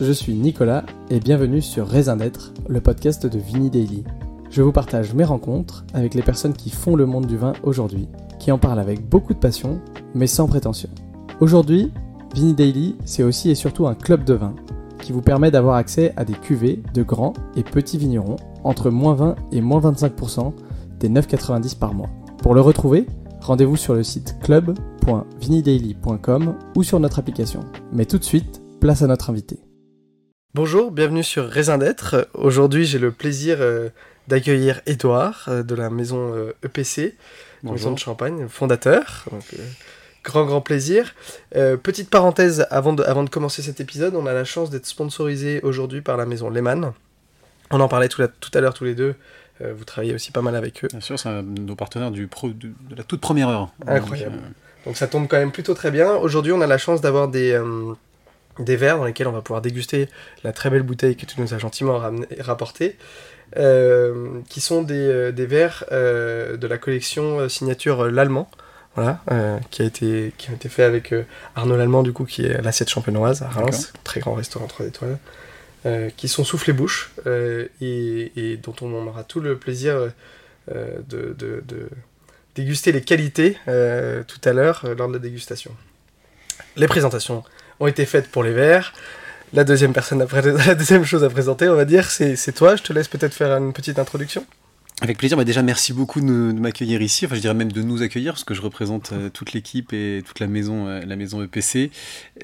je suis Nicolas et bienvenue sur Raisin d'être, le podcast de Vini Daily. Je vous partage mes rencontres avec les personnes qui font le monde du vin aujourd'hui, qui en parlent avec beaucoup de passion, mais sans prétention. Aujourd'hui, Vini Daily, c'est aussi et surtout un club de vin qui vous permet d'avoir accès à des cuvées de grands et petits vignerons entre moins 20 et moins 25% des 9,90 par mois. Pour le retrouver, rendez-vous sur le site club.vinidaily.com ou sur notre application. Mais tout de suite, place à notre invité. Bonjour, bienvenue sur Raisin d'être. Aujourd'hui, j'ai le plaisir euh, d'accueillir Édouard euh, de la maison EPC, euh, e maison de Champagne, fondateur. grand grand plaisir. petite parenthèse avant de, avant de commencer cet épisode, on a la chance d'être sponsorisé aujourd'hui par la maison Lehmann. On en parlait tout, tout à l'heure tous les deux. vous travaillez aussi pas mal avec eux. Bien sûr, c'est nos partenaires du pro, de, la toute première heure. Incroyable. Donc, ça tombe quand même plutôt très bien. Aujourd'hui, on a la chance d'avoir des des verres dans lesquels on va pouvoir déguster la très belle bouteille que tu nous as gentiment rapportée, euh, qui sont des, euh, des verres euh, de la collection signature L'Allemand. Voilà, qui, a été, qui a été fait avec Arnaud Lallemand, du coup, qui est l'assiette champenoise à Reims, très grand restaurant 3 étoiles, qui sont soufflés bouche et, et, dont on aura tout le plaisir de, de, de, déguster les qualités tout à l'heure lors de la dégustation. Les présentations ont été faites pour les verts. La deuxième, personne la deuxième chose à présenter, on va dire, c'est toi. Je te laisse peut-être faire une petite introduction. Avec plaisir. Bah déjà, merci beaucoup de, m'accueillir ici. Enfin, je dirais même de nous accueillir, parce que je représente euh, toute l'équipe et toute la maison, euh, la maison EPC.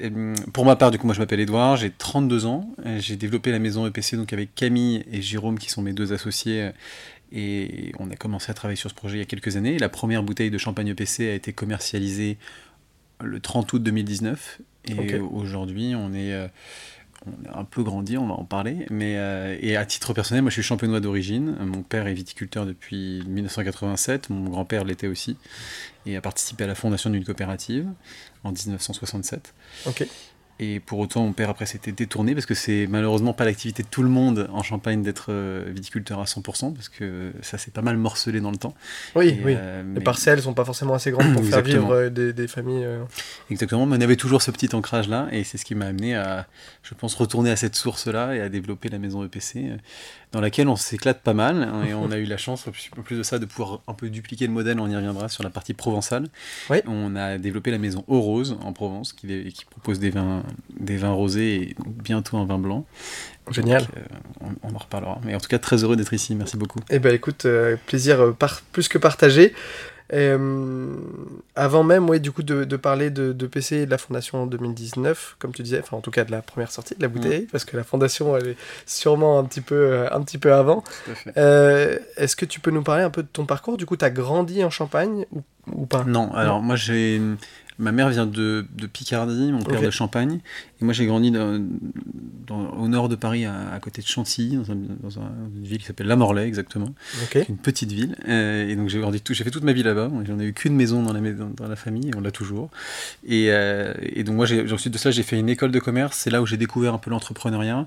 Hum, pour ma part, du coup, moi, je m'appelle Edouard, j'ai 32 ans. J'ai développé la maison EPC donc avec Camille et Jérôme, qui sont mes deux associés. Et on a commencé à travailler sur ce projet il y a quelques années. La première bouteille de champagne EPC a été commercialisée le 30 août 2019 et aujourd'hui, on est, euh, on est un peu grandi, on va en parler. Mais, euh, et à titre personnel, moi je suis champenois d'origine. Mon père est viticulteur depuis 1987, mon grand-père l'était aussi, et a participé à la fondation d'une coopérative en 1967. Ok. Et pour autant, mon père après s'était détourné parce que c'est malheureusement pas l'activité de tout le monde en Champagne d'être euh, viticulteur à 100% parce que ça s'est pas mal morcelé dans le temps. Oui, oui. Euh, les parcelles sont pas forcément assez grandes pour faire vivre euh, des, familles. Exactement, mais on avait toujours ce petit ancrage là et c'est ce qui m'a amené à, je pense, retourner à cette source là et à développer la maison EPC dans laquelle on s'éclate pas mal hein, et on a eu la chance, en plus de ça, de pouvoir un peu dupliquer le modèle, on y reviendra sur la partie provençale. Oui. On a développé la maison Eau Rose en Provence qui, qui propose des vins, des vins rosés et bientôt un vin blanc. Génial. Euh, on, en reparlera. Mais en tout cas, très heureux d'être ici. Merci beaucoup. Eh ben, écoute, euh, plaisir euh, par, plus que partagé. Euh, avant même, oui, du coup, de, parler de, PC et de la fondation en 2019, comme tu disais, enfin en tout cas de la première sortie de la bouteille, mm. parce que la fondation elle est sûrement un petit peu, euh, un petit peu avant. Euh, est-ce que tu peux nous parler un peu de ton parcours? Du coup, tu as grandi en Champagne ou, ou pas? Non, alors moi j'ai Ma mère vient de, Picardie, mon père de Champagne. Et moi, j'ai grandi dans, au nord de Paris, à, côté de Chantilly, dans, une ville qui s'appelle La Morlaix, exactement. Une petite ville. Euh, et donc, j'ai grandi tout, j'ai fait toute ma vie là-bas. J'en ai eu qu'une maison dans la, dans, la famille, et on l'a toujours. Et, euh, et, donc, moi, ensuite de ça, j'ai fait une école de commerce. C'est là où j'ai découvert un peu l'entrepreneuriat.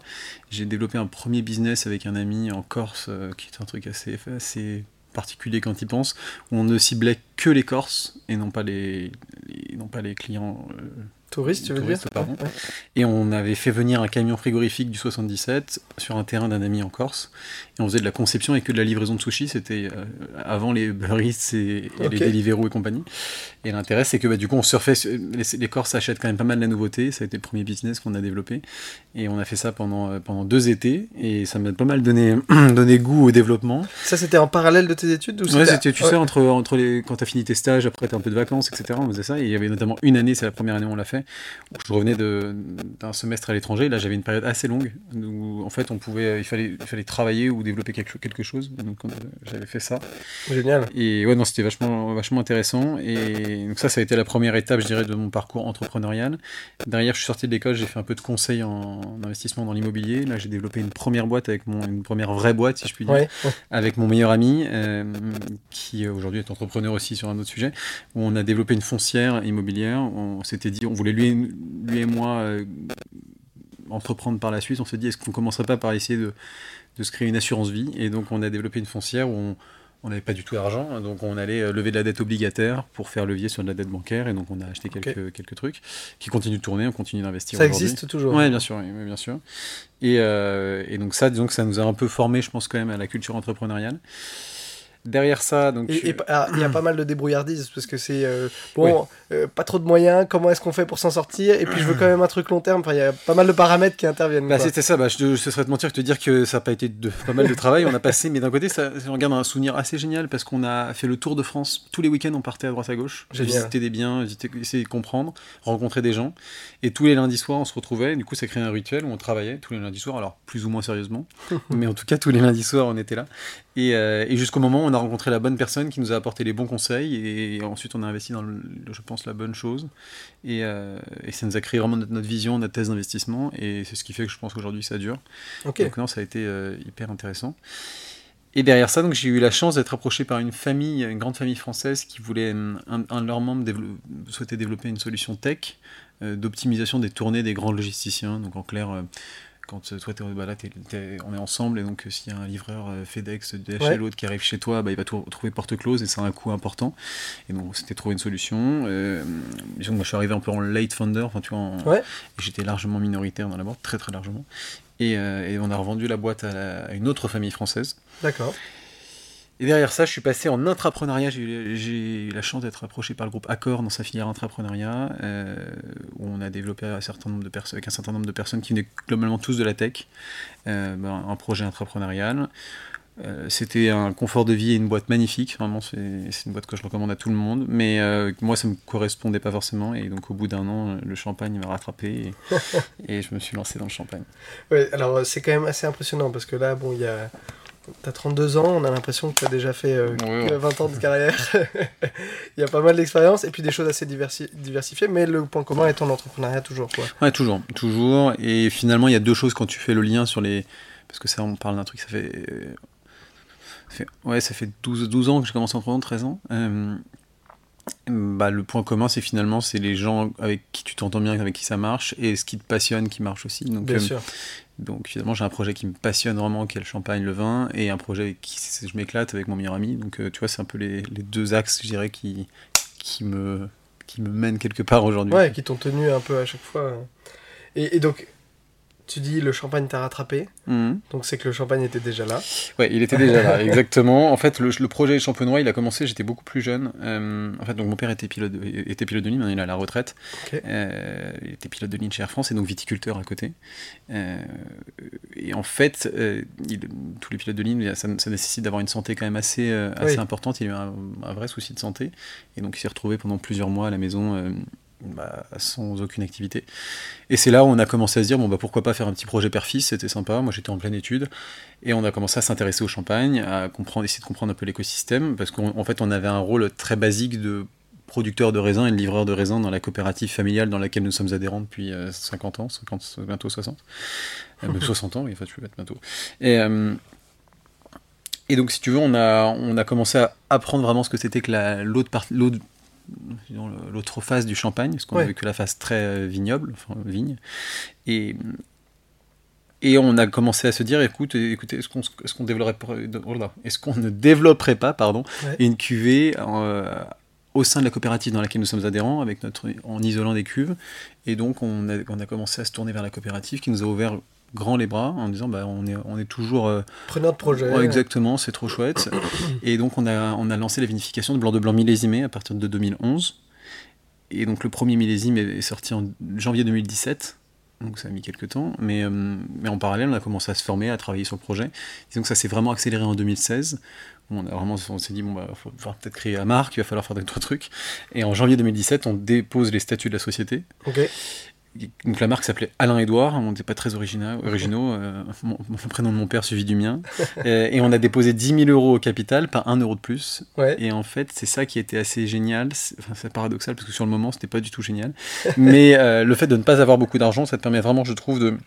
J'ai développé un premier business avec un ami en Corse, euh, qui est un truc assez, assez particulier quand il pense, où on ne ciblait que les Corses et non pas les, non pas les clients euh, Touriste, tu veux dire Et on avait fait venir un camion frigorifique du 77 sur un terrain d'un ami en Corse. Et on faisait de la conception et que de la livraison de sushi. C'était euh, avant les Burris et, et les Deliveroo et compagnie. Et l'intérêt, c'est que bah, du coup, on surfait. Les, les, Corses achètent quand même pas mal de la nouveauté. Ça a été le premier business qu'on a développé. Et on a fait ça pendant, euh, pendant deux étés. Et ça m'a pas mal donné, donné goût au développement. Ça, c'était en parallèle de tes études ou Ouais, c'était, tu sais, entre, entre les, quand tu as fini tes stages, après tu as un peu de vacances, etc. On faisait ça. Et il y avait notamment une année, c'est la première année où on l'a fait je revenais d'un semestre à l'étranger. Là, j'avais une période assez longue où, en fait, on pouvait, il fallait, il fallait travailler ou développer quelque, quelque chose. Donc, j'avais fait ça. Génial. Et ouais, non, c'était vachement, vachement intéressant. Et donc, ça, ça a été la première étape, je dirais, de mon parcours entrepreneurial. Derrière, je suis sorti de l'école, j'ai fait un peu de conseil en, investissement dans l'immobilier. Là, j'ai développé une première boîte avec mon, une première vraie boîte, si je puis dire, avec mon meilleur ami, euh, qui aujourd'hui est entrepreneur aussi sur un autre sujet, où on a développé une foncière immobilière. On s'était dit, on voulait lui, lui et moi euh, entreprendre par la suite, on s'est dit est-ce qu'on commencerait pas par essayer de, se créer une assurance vie? Et donc on a développé une foncière où on n'avait pas du tout d'argent, donc on allait euh, lever de la dette obligataire pour faire levier sur de la dette bancaire, et donc on a acheté quelques, quelques trucs qui continuent de tourner, on continue d'investir. Ça existe toujours Oui, bien sûr, oui, bien sûr. Et, euh, et, donc ça, disons que ça nous a un peu formé, je pense quand même, à la culture entrepreneuriale. Derrière ça, donc. Et ah, il y a pas mal de débrouillardise parce que c'est euh, bon, euh, pas trop de moyens. Comment est-ce qu'on fait pour s'en sortir? Et puis je veux quand même un truc long terme. Enfin, il y a pas mal de paramètres qui interviennent. Bah, c'était ça. Bah, je, ce serait de mentir que te dire que ça n'a pas été de pas mal de travail. on a passé, mais d'un côté, ça, on regarde un souvenir assez génial parce qu'on a fait le tour de France. Tous les week-ends, on partait à droite à gauche, visiter des biens, essayer de comprendre, rencontrer des gens. Et tous les lundis soirs, on se retrouvait. Du coup, ça créait un rituel où on travaillait tous les lundis soirs. Alors plus ou moins sérieusement, mais en tout cas, tous les lundis soirs, on était là. Et, euh, et jusqu'au moment où on a rencontré la bonne personne qui nous a apporté les bons conseils et, ensuite on a investi dans, le, je pense, la bonne chose. Et, euh, et ça nous a créé vraiment notre, vision, notre thèse d'investissement et c'est ce qui fait que je pense qu'aujourd'hui ça dure. Donc non, ça a été euh, hyper intéressant. Et derrière ça, donc j'ai eu la chance d'être approché par une famille, une grande famille française qui voulait, un, de leurs membres souhaitait développer une solution tech d'optimisation des tournées des grands logisticiens. Donc en clair, quand toi, bah là, on est ensemble, et donc s'il y a un livreur euh, FedEx, DHL, l'autre qui arrive chez toi, bah, il va trouver porte close, et c'est un coût important. Et donc, c'était trouver une solution. Euh, moi, je suis arrivé un peu en late founder, enfin, tu vois, et j'étais largement minoritaire dans la boîte, très très largement. Et, euh, et on a revendu la boîte à, à une autre famille française. D'accord. Et derrière ça, je suis passé en intrapreneuriat. J'ai eu la chance d'être approché par le groupe Accor dans sa filière intrapreneuriat, euh, où on a développé un certain nombre de avec un certain nombre de personnes qui venaient globalement tous de la tech, euh, ben, un projet intrapreneurial. Euh, c'était un confort de vie et une boîte magnifique. Vraiment, c'est une boîte que je recommande à tout le monde. Mais moi, ça me correspondait pas forcément. Et donc, au bout d'un an, le champagne m'a rattrapé et, et, je me suis lancé dans le champagne. Oui, alors c'est quand même assez impressionnant parce que là, bon, il y a T'as 32 ans, on a l'impression que tu as déjà fait 20 euh, ans de carrière. Il y a pas mal d'expérience et puis des choses assez diversifiées, mais le point commun est ton entrepreneuriat toujours. Quoi. Ouais, toujours, toujours. Et finalement, il y a deux choses quand tu fais le lien sur les. Parce que ça, on parle d'un truc, ça fait. Ouais, ça fait 12, 12 ans que j'ai commencé à entreprendre, 13 ans. Euh, bah, le point commun, c'est finalement, c'est les gens avec qui tu t'entends bien, avec qui ça marche, et ce qui te passionne, qui marche aussi. Donc, bien euh, sûr. Donc finalement, j'ai un projet qui me passionne vraiment, qui est le champagne, le vin, et un projet avec qui je m'éclate avec mon meilleur ami. Donc euh, tu vois, c'est un peu les, les, deux axes, je dirais, qui, qui, me, qui me mènent quelque part aujourd'hui. Ouais, qui t'ont tenu un peu à chaque fois. Et, et donc, tu dis le champagne t'a rattrapé, mhm. donc c'est que le champagne était déjà là. Ouais, il était déjà là, exactement. En fait, le, projet Champenois, il a commencé, j'étais beaucoup plus jeune. Euh, en fait, donc mon père était pilote, de, était pilote de ligne, il est à la retraite. Euh, il était pilote de ligne chez Air France et donc viticulteur à côté. Euh, et en fait, tous les pilotes de ligne, ça, nécessite d'avoir une santé quand même assez, assez importante. Il a eu un, un, vrai souci de santé et donc il s'est retrouvé pendant plusieurs mois à la maison bah, sans aucune activité. Et c'est là où on a commencé à se dire, bon, bah, pourquoi pas faire un petit projet père-fils, c'était sympa, moi j'étais en pleine étude, et on a commencé à s'intéresser au champagne, à comprendre, essayer de comprendre un peu l'écosystème, parce qu'en fait on avait un rôle très basique de producteur de raisins et de livreur de raisins dans la coopérative familiale dans laquelle nous sommes adhérents depuis 50 euh, ans, 50, bientôt 60. 60 euh, ans, faut tu bientôt. Et, euh, et donc, si tu veux, on a, on a commencé à apprendre vraiment ce que c'était que l'autre l'autre face du champagne, parce qu'on ouais. que la face très euh, vignoble, enfin vigne. Et, et on a commencé à se dire, écoute, écoutez, est-ce qu'on est qu'on développerait, est-ce qu'on ne développerait pas, pardon, une cuvée euh, au sein de la coopérative dans laquelle nous sommes adhérents, avec notre, en isolant des cuves. Et donc on a, on a commencé à se tourner vers la coopérative qui nous a ouvert grand les bras en disant bah, on, est, on est toujours. Euh, Preneur de projet. exactement, c'est trop chouette. et donc on a, on a lancé la vinification de blanc de blanc millésimé à partir de 2011. Et donc le premier millésime est sorti en janvier 2017. Donc ça a mis quelques temps, mais, euh, mais en parallèle, on a commencé à se former, à travailler sur le projet. Disons que ça s'est vraiment accéléré en 2016. On, a vraiment, on s'est dit, bon, bah, va peut-être créer la marque, il va falloir faire d'autres trucs. Et en janvier 2017, on dépose les statuts de la société. Donc la marque s'appelait Alain Edouard, on n'était pas très originaux, originaux euh, mon, prénom de mon père suivi du mien. et, on a déposé 10 000 euros au capital, pas un euro de plus. Et en fait, c'est ça qui était assez génial. C'est enfin, paradoxal parce que sur le moment, c'était pas du tout génial. Mais euh, le fait de ne pas avoir beaucoup d'argent, ça te permet vraiment, je trouve, de,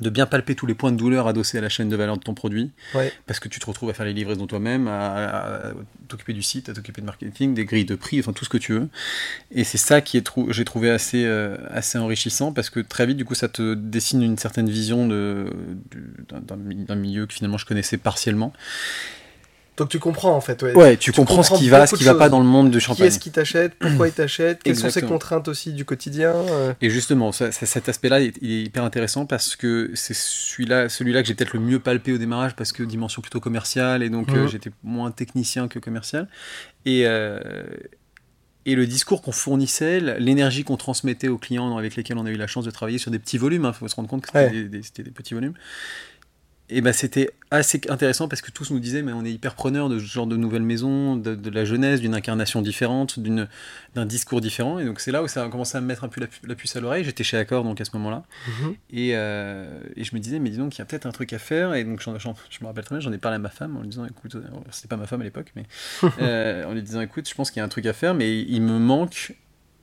de bien palper tous les points de douleur adossés à la chaîne de valeur de ton produit, parce que tu te retrouves à faire les livraisons toi-même, à, t'occuper du site, à t'occuper de marketing, des grilles de prix, enfin tout ce que tu veux. Et c'est ça qui est j'ai trouvé assez, euh, assez enrichissant, parce que très vite, du coup, ça te dessine une certaine vision d'un milieu que finalement je connaissais partiellement. Donc tu comprends en fait, ouais. Ouais, tu, comprends, ce qui va, ce qui va pas dans le monde de Qui champagne. est-ce qui t'achète Pourquoi il t'achète Quelles sont ses contraintes aussi du quotidien euh, Et justement, ça- ça- cet aspect-là, il est- hyper intéressant parce que c'est celui-là, celui-là que j'ai peut-être le mieux palpé au démarrage parce que dimension plutôt commerciale et donc euh, Mhm. j'étais moins technicien que commercial. Et, euh, et le discours qu'on fournissait, l'énergie qu'on transmettait aux clients avec lesquels on a eu la chance de travailler sur des petits volumes, il faut se rendre compte que c'était Ouais. des, des- c'était des petits volumes. Et ben c'était assez intéressant parce que tous nous disaient mais on est hyper preneur de ce genre de nouvelles maisons, de, de la jeunesse, d'une incarnation différente, d'une d'un discours différent. Et donc c'est là où ça a commencé à me mettre un peu la, pu- la puce à l'oreille. J'étais chez Accor donc à ce moment-là. mhm. Et, euh, et je me disais, mais dis donc, il y a peut-être un truc à faire. Et donc, je me rappelle très bien, j'en ai parlé à ma femme en lui disant, écoute, euh, c'était pas ma femme à l'époque, mais euh, en lui disant, écoute, je pense qu'il y a un truc à faire, mais il me manque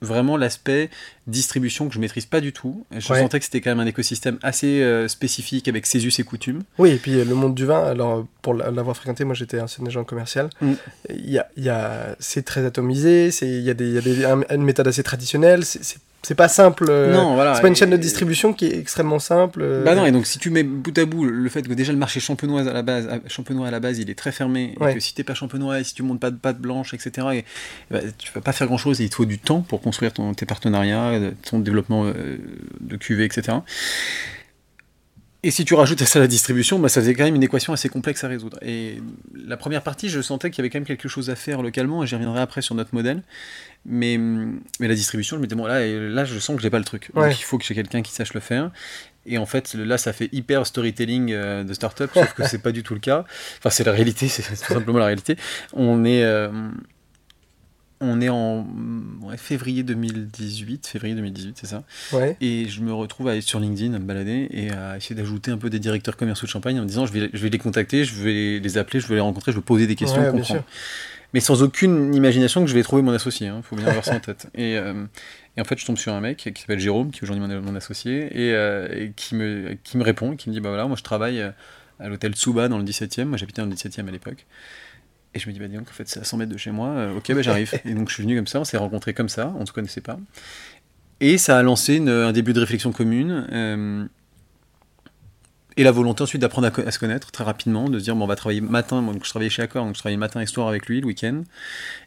vraiment l'aspect distribution que je maîtrise pas du tout. Je Ouais. sentais que c'était quand même un écosystème assez euh, spécifique avec ses us et coutumes. Oui, et puis euh, le monde du vin, alors pour l'a- l'avoir fréquenté, moi j'étais un agent commercial, Mm. y a, il y a, c'est très atomisé, il y a, des, y a des, un- une méthode assez traditionnelle, c'est- c'est pas simple. euh, non, voilà. C'est pas une Et- chaîne de distribution qui est extrêmement simple. euh, Bah non, et donc si tu mets bout à bout le fait que déjà le marché champenois à la base, champenois à la base, il est très fermé, et Ouais. que si t'es pas champenois, et si tu montes pas de pâte blanche, etc., et, bah, tu vas pas faire grand chose, et il te faut du temps pour construire ton, tes partenariats, euh, ton développement de QV, etc. Et si tu rajoutes à ça la distribution, bah, ça faisait quand même une équation assez complexe à résoudre. Et la première partie, je sentais qu'il y avait quand même quelque chose à faire localement, et j'y reviendrai après sur notre modèle. Mais, mais la distribution, je me disais, bon, là, là je sens que j'ai pas le truc. Ouais. Donc il faut que j'ai quelqu'un qui sache le faire. Et en fait, là, ça fait hyper storytelling euh, de start-up, sauf que c'est pas du tout le cas. Enfin, c'est la réalité, c'est c'est tout simplement la réalité. On est, euh, on est en ouais, février 2018, février 2018, c'est ça. Ouais. Et je me retrouve à aller sur LinkedIn, à me balader et à essayer d'ajouter un peu des directeurs commerciaux de champagne en me disant je vais, je vais les contacter, je vais les appeler, je vais les rencontrer, je vais poser des questions, Ouais, comprendre. Mais sans aucune imagination que je vais trouver mon associé, il faut bien avoir ça en tête. Et, euh, et en fait, je tombe sur un mec qui s'appelle Jérôme, qui est aujourd'hui mon, mon associé, et, euh, et qui, me, qui me répond, qui me dit Bah voilà, moi je travaille euh, à l'hôtel Tsuba dans le 17e, moi j'habitais dans le 17e à l'époque. Et je me dis Bah dis donc, en fait, c'est à 100 mètres de chez moi, euh, ok, bah j'arrive. et donc je suis venu comme ça, on s'est rencontrés comme ça, on ne se connaissait pas. Et ça a lancé une- un début de réflexion commune. euh, et la volonté ensuite d'apprendre à, se connaître très rapidement, de se dire bon, on va travailler matin, moi, donc je travaillais chez Accor, donc je travaillais matin et soir avec lui le week-end,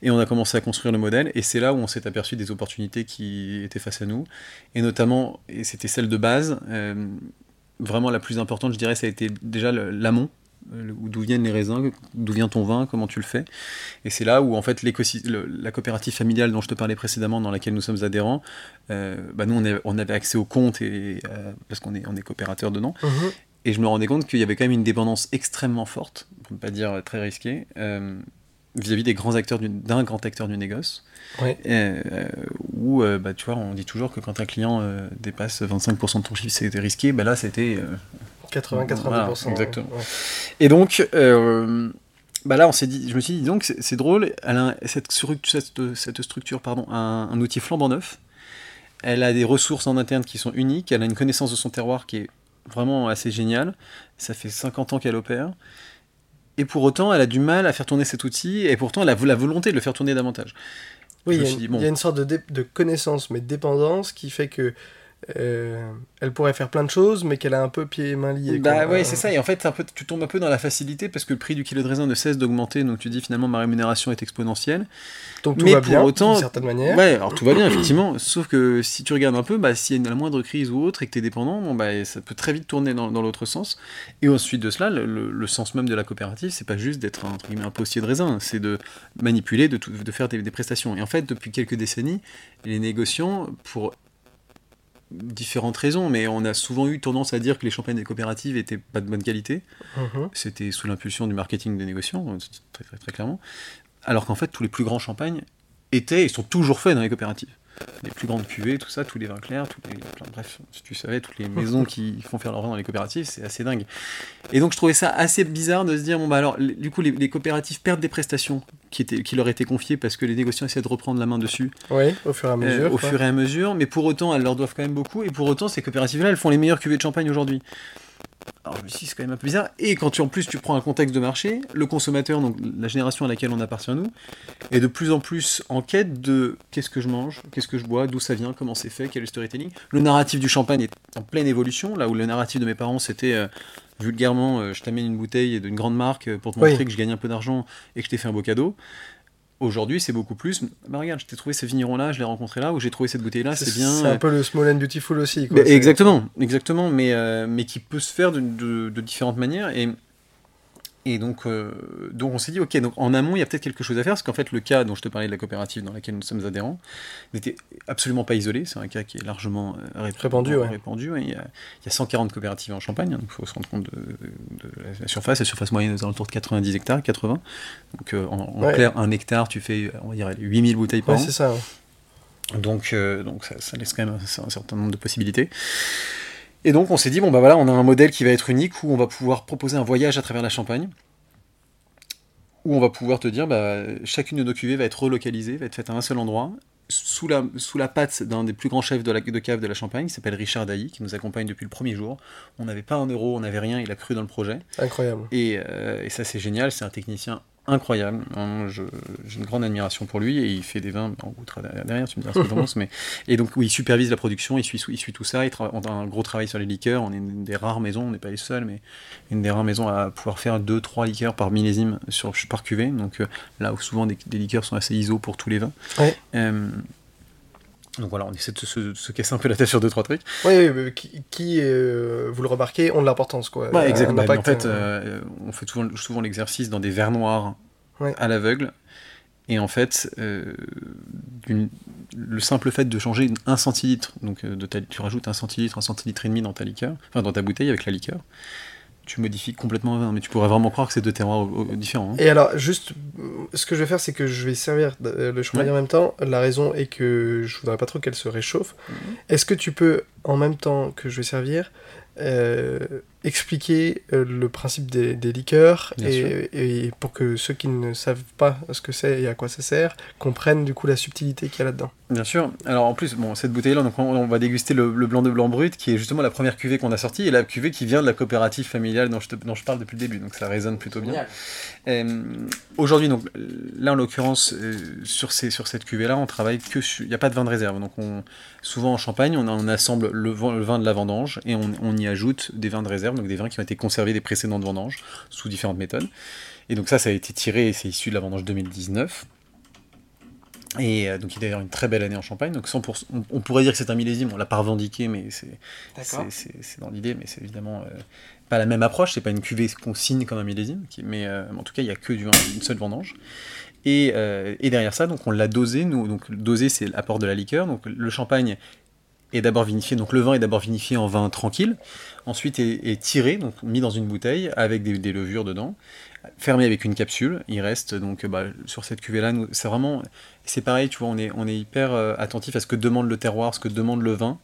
et on a commencé à construire le modèle, et c'est là où on s'est aperçu des opportunités qui étaient face à nous, et notamment, et c'était celle de base, euh, vraiment la plus importante, je dirais, ça a été déjà l'amont, d'où viennent les raisins, d'où vient ton vin, comment tu le fais. Et c'est là où en fait le- la coopérative familiale dont je te parlais précédemment, dans laquelle nous sommes adhérents, euh, bah nous on, est- on avait accès au compte et, euh, parce qu'on est, on est coopérateur dedans. Mhm. Et je me rendais compte qu'il y avait quand même une dépendance extrêmement forte, pour ne pas dire euh, très risquée, euh, vis-à-vis des grands acteurs du- d'un grand acteur du négoce. Ouais. Euh, euh, où, euh, bah, tu vois, on dit toujours que quand un client euh, dépasse 25% de ton chiffre, c'était risqué. Bah là, c'était euh, 80-90%. Voilà, ouais. exactement. Ouais. et donc, euh, bah là, on s'est dit, je me suis dit, donc, c'est c'est drôle, elle a un- cette, stru- cette, cette structure pardon, a un, un outil flambant neuf. Elle a des ressources en interne qui sont uniques. Elle a une connaissance de son terroir qui est vraiment assez géniale. Ça fait 50 ans qu'elle opère. Et pour autant, elle a du mal à faire tourner cet outil. Et pourtant, elle a la volonté de le faire tourner davantage. Oui, il y, a une- dit, bon. il y a une sorte de connaissance, mais de dépendance qui fait que euh, elle pourrait faire plein de choses, mais qu'elle a un peu pieds et mains liés. Bah ouais, c'est ça. Et en fait, un peu, tu tombes un peu dans la facilité parce que le prix du kilo de raisin ne cesse d'augmenter. Donc tu dis finalement ma rémunération est exponentielle. Donc tout mais va pour bien, autant- d'une certaine manière. Ouais, alors tout va bien effectivement. Sauf que si tu regardes un peu, bah, s'il y a la moindre crise ou autre et que tu es dépendant, bon, bah, ça peut très vite tourner dans, dans l'autre sens. Et ensuite de cela, le, le- le sens même de la coopérative, c'est pas juste d'être un, un postier de raisin, c'est de manipuler, de, tout- de faire des, des prestations. Et en fait, depuis quelques décennies, les négociants, pour différentes raisons, mais on a souvent eu tendance à dire que les champagnes des coopératives étaient pas de bonne qualité. Mhm. C'était sous l'impulsion du marketing des négociants, euh, très, très, très clairement. Alors qu'en fait, tous les plus grands champagnes étaient et sont toujours faits dans les coopératives. Les plus grandes cuvées, tout ça, tous les vins clairs, tous les, plein- bref, si tu savais, toutes les maisons qui font faire leur vin dans les coopératives, c'est assez dingue. Et donc je trouvais ça assez bizarre de se dire, bon bah alors, les- du coup, les, les coopératives perdent des prestations qui, étaient, qui leur étaient confiées parce que les négociants essaient de reprendre la main dessus Oui, au fur et à euh, mesure. au quoi. fur et à mesure, mais pour autant, elles leur doivent quand même beaucoup, et pour autant, ces coopératives-là, elles font les meilleures cuvées de champagne aujourd'hui. Alors je me suis dit, c'est quand même un peu bizarre. Et quand tu en plus tu prends un contexte de marché, le consommateur, donc la génération à laquelle on appartient nous, est de plus en plus en quête de qu'est-ce que je mange, qu'est-ce que je bois, d'où ça vient, comment c'est fait, quel est le storytelling. Le narratif du champagne est en pleine évolution, là où le narratif de mes parents c'était euh, vulgairement, euh, je t'amène une bouteille d'une grande marque euh, pour te Oui. montrer que je gagne un peu d'argent et que je t'ai fait un beau cadeau. Aujourd'hui, c'est beaucoup plus. Bah regarde, je t'ai trouvé ces vignerons-là, je l'ai rencontré là, ou j'ai trouvé cette bouteille-là, c'est bien. C'est un peu le small and beautiful aussi. Quoi. C'est- exactement, exactement, mais, euh, mais qui peut se faire de, de- de différentes manières. Et, et donc, euh, donc on s'est dit, ok, donc en amont, il y a peut-être quelque chose à faire, parce qu'en fait, le cas dont je te parlais de la coopérative dans laquelle nous sommes adhérents n'était absolument pas isolé. C'est un cas qui est largement euh, rép- Répandu, ouais. répandu, ouais. Il, y a, il y a 140 coopératives en Champagne, hein, donc il faut se rendre compte de, de la surface. La surface moyenne est alentours de 90 hectares, 80. Donc euh, en, en Ouais. clair, un hectare, tu fais, on va dire, 8000 bouteilles par an. c'est ça. Donc, euh, donc ça, ça laisse quand même un, un certain nombre de possibilités. Et donc on s'est dit, bon bah voilà, on a un modèle qui va être unique, où on va pouvoir proposer un voyage à travers la Champagne, où on va pouvoir te dire, bah, chacune de nos cuvées va être relocalisée, va être faite à un seul endroit, sous la, sous la patte d'un des plus grands chefs de, la, de cave de la Champagne, qui s'appelle Richard Dailly, qui nous accompagne depuis le premier jour. On n'avait pas un euro, on n'avait rien, il a cru dans le projet. Incroyable. Et, euh, et ça, c'est génial. C'est un technicien incroyable. J'ai une grande admiration pour lui et il fait des vins. On goûtera derrière, tu me diras ce que t'en penses. Mais... Et donc, oui, il supervise la production, il suit, il suit tout ça. Il tra- on a un gros travail sur les liqueurs. On est une des rares maisons, on n'est pas les seuls, mais une des rares maisons à pouvoir faire 2-3 liqueurs par millésime sur, par cuvée. Donc, euh, là où souvent des, des liqueurs sont assez ISO pour tous les vins. Ouais. Euh, donc voilà, on essaie de se, se- se casser un peu la tête sur 2-3 trucs. Oui, mais qui, qui, euh, vous le remarquez, ont de l'importance. Quoi. Ouais, Un exactement. Bah, en fait, euh, euh, on fait souvent, souvent l'exercice dans des verres noirs Ouais. à l'aveugle. Et en fait, euh, le simple fait de changer un centilitre, donc euh, de ta- tu rajoutes un centilitre, un centilitre et demi dans ta liqueur, enfin dans ta bouteille avec la liqueur, tu modifies complètement. Mais tu pourrais vraiment croire que c'est deux terroirs différents. hein. Et alors, juste, ce que je vais faire, c'est que je vais servir euh, le champagne Ouais. en même temps. La raison est que je voudrais pas trop qu'elle se réchauffe. Mhm. Est-ce que tu peux, en même temps que je vais servir, euh, expliquer euh, le principe des, des liqueurs et, et pour que ceux qui ne savent pas ce que c'est et à quoi ça sert comprennent du coup la subtilité qu'il y a là-dedans Bien sûr. Alors en plus, bon, cette bouteille-là, donc on, on va déguster le, le blanc de blanc brut, qui est justement la première cuvée qu'on a sortie, et la cuvée qui vient de la coopérative familiale dont je, te- dont je parle depuis le début. Donc ça résonne plutôt bien. Euh, Aujourd'hui, donc là en l'occurrence, euh, sur, ces, sur cette cuvée-là, on travaille que sur. Il n'y a pas de vin de réserve. Donc on, souvent en Champagne, on, on assemble le, vin- le vin de la vendange et on, on y ajoute des vins de réserve, donc des vins qui ont été conservés des précédentes vendanges sous différentes méthodes. Et donc ça, ça a été tiré, et c'est issu de la vendange 2019. Et euh, donc il y a d'ailleurs une très belle année en Champagne. Donc 100%, on, on pourrait dire que c'est un millésime, on l'a pas revendiqué, mais c'est dans l'idée, mais c'est évidemment euh, pas la même approche. C'est pas une cuvée qu'on signe comme un millésime, qui- mais euh, en tout cas il y a que du vin, une seule vendange. Et, et derrière ça, donc on l'a dosé. Nous, donc dosé, c'est l'apport de la liqueur. Donc le champagne est d'abord vinifié. Donc le vin est d'abord vinifié en vin tranquille. Ensuite est, est tiré, donc mis dans une bouteille avec des, levures dedans, fermé avec une capsule. Il reste donc bah, sur cette cuvée là, c'est vraiment, c'est pareil, tu vois, on est on est hyper euh, attentif à ce que demande le terroir, ce que demande le vin.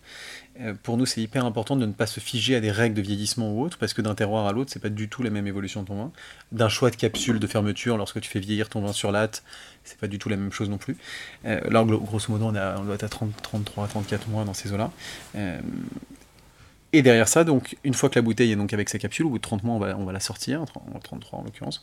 Euh, pour nous, c'est hyper important de ne pas se figer à des règles de vieillissement ou autre, parce que d'un terroir à l'autre, c'est pas du tout la même évolution de ton vin. D'un choix de capsule de fermeture, lorsque tu fais vieillir ton vin sur latte, c'est pas du tout la même chose non plus. Euh, là, gro- grosso modo, on, a- on doit être à 30, 33, 34 mois dans ces eaux-là. Euh, et derrière ça, donc, une fois que la bouteille est donc avec sa capsule, au bout de 30 mois, on va, on va la sortir, en 33 en l'occurrence.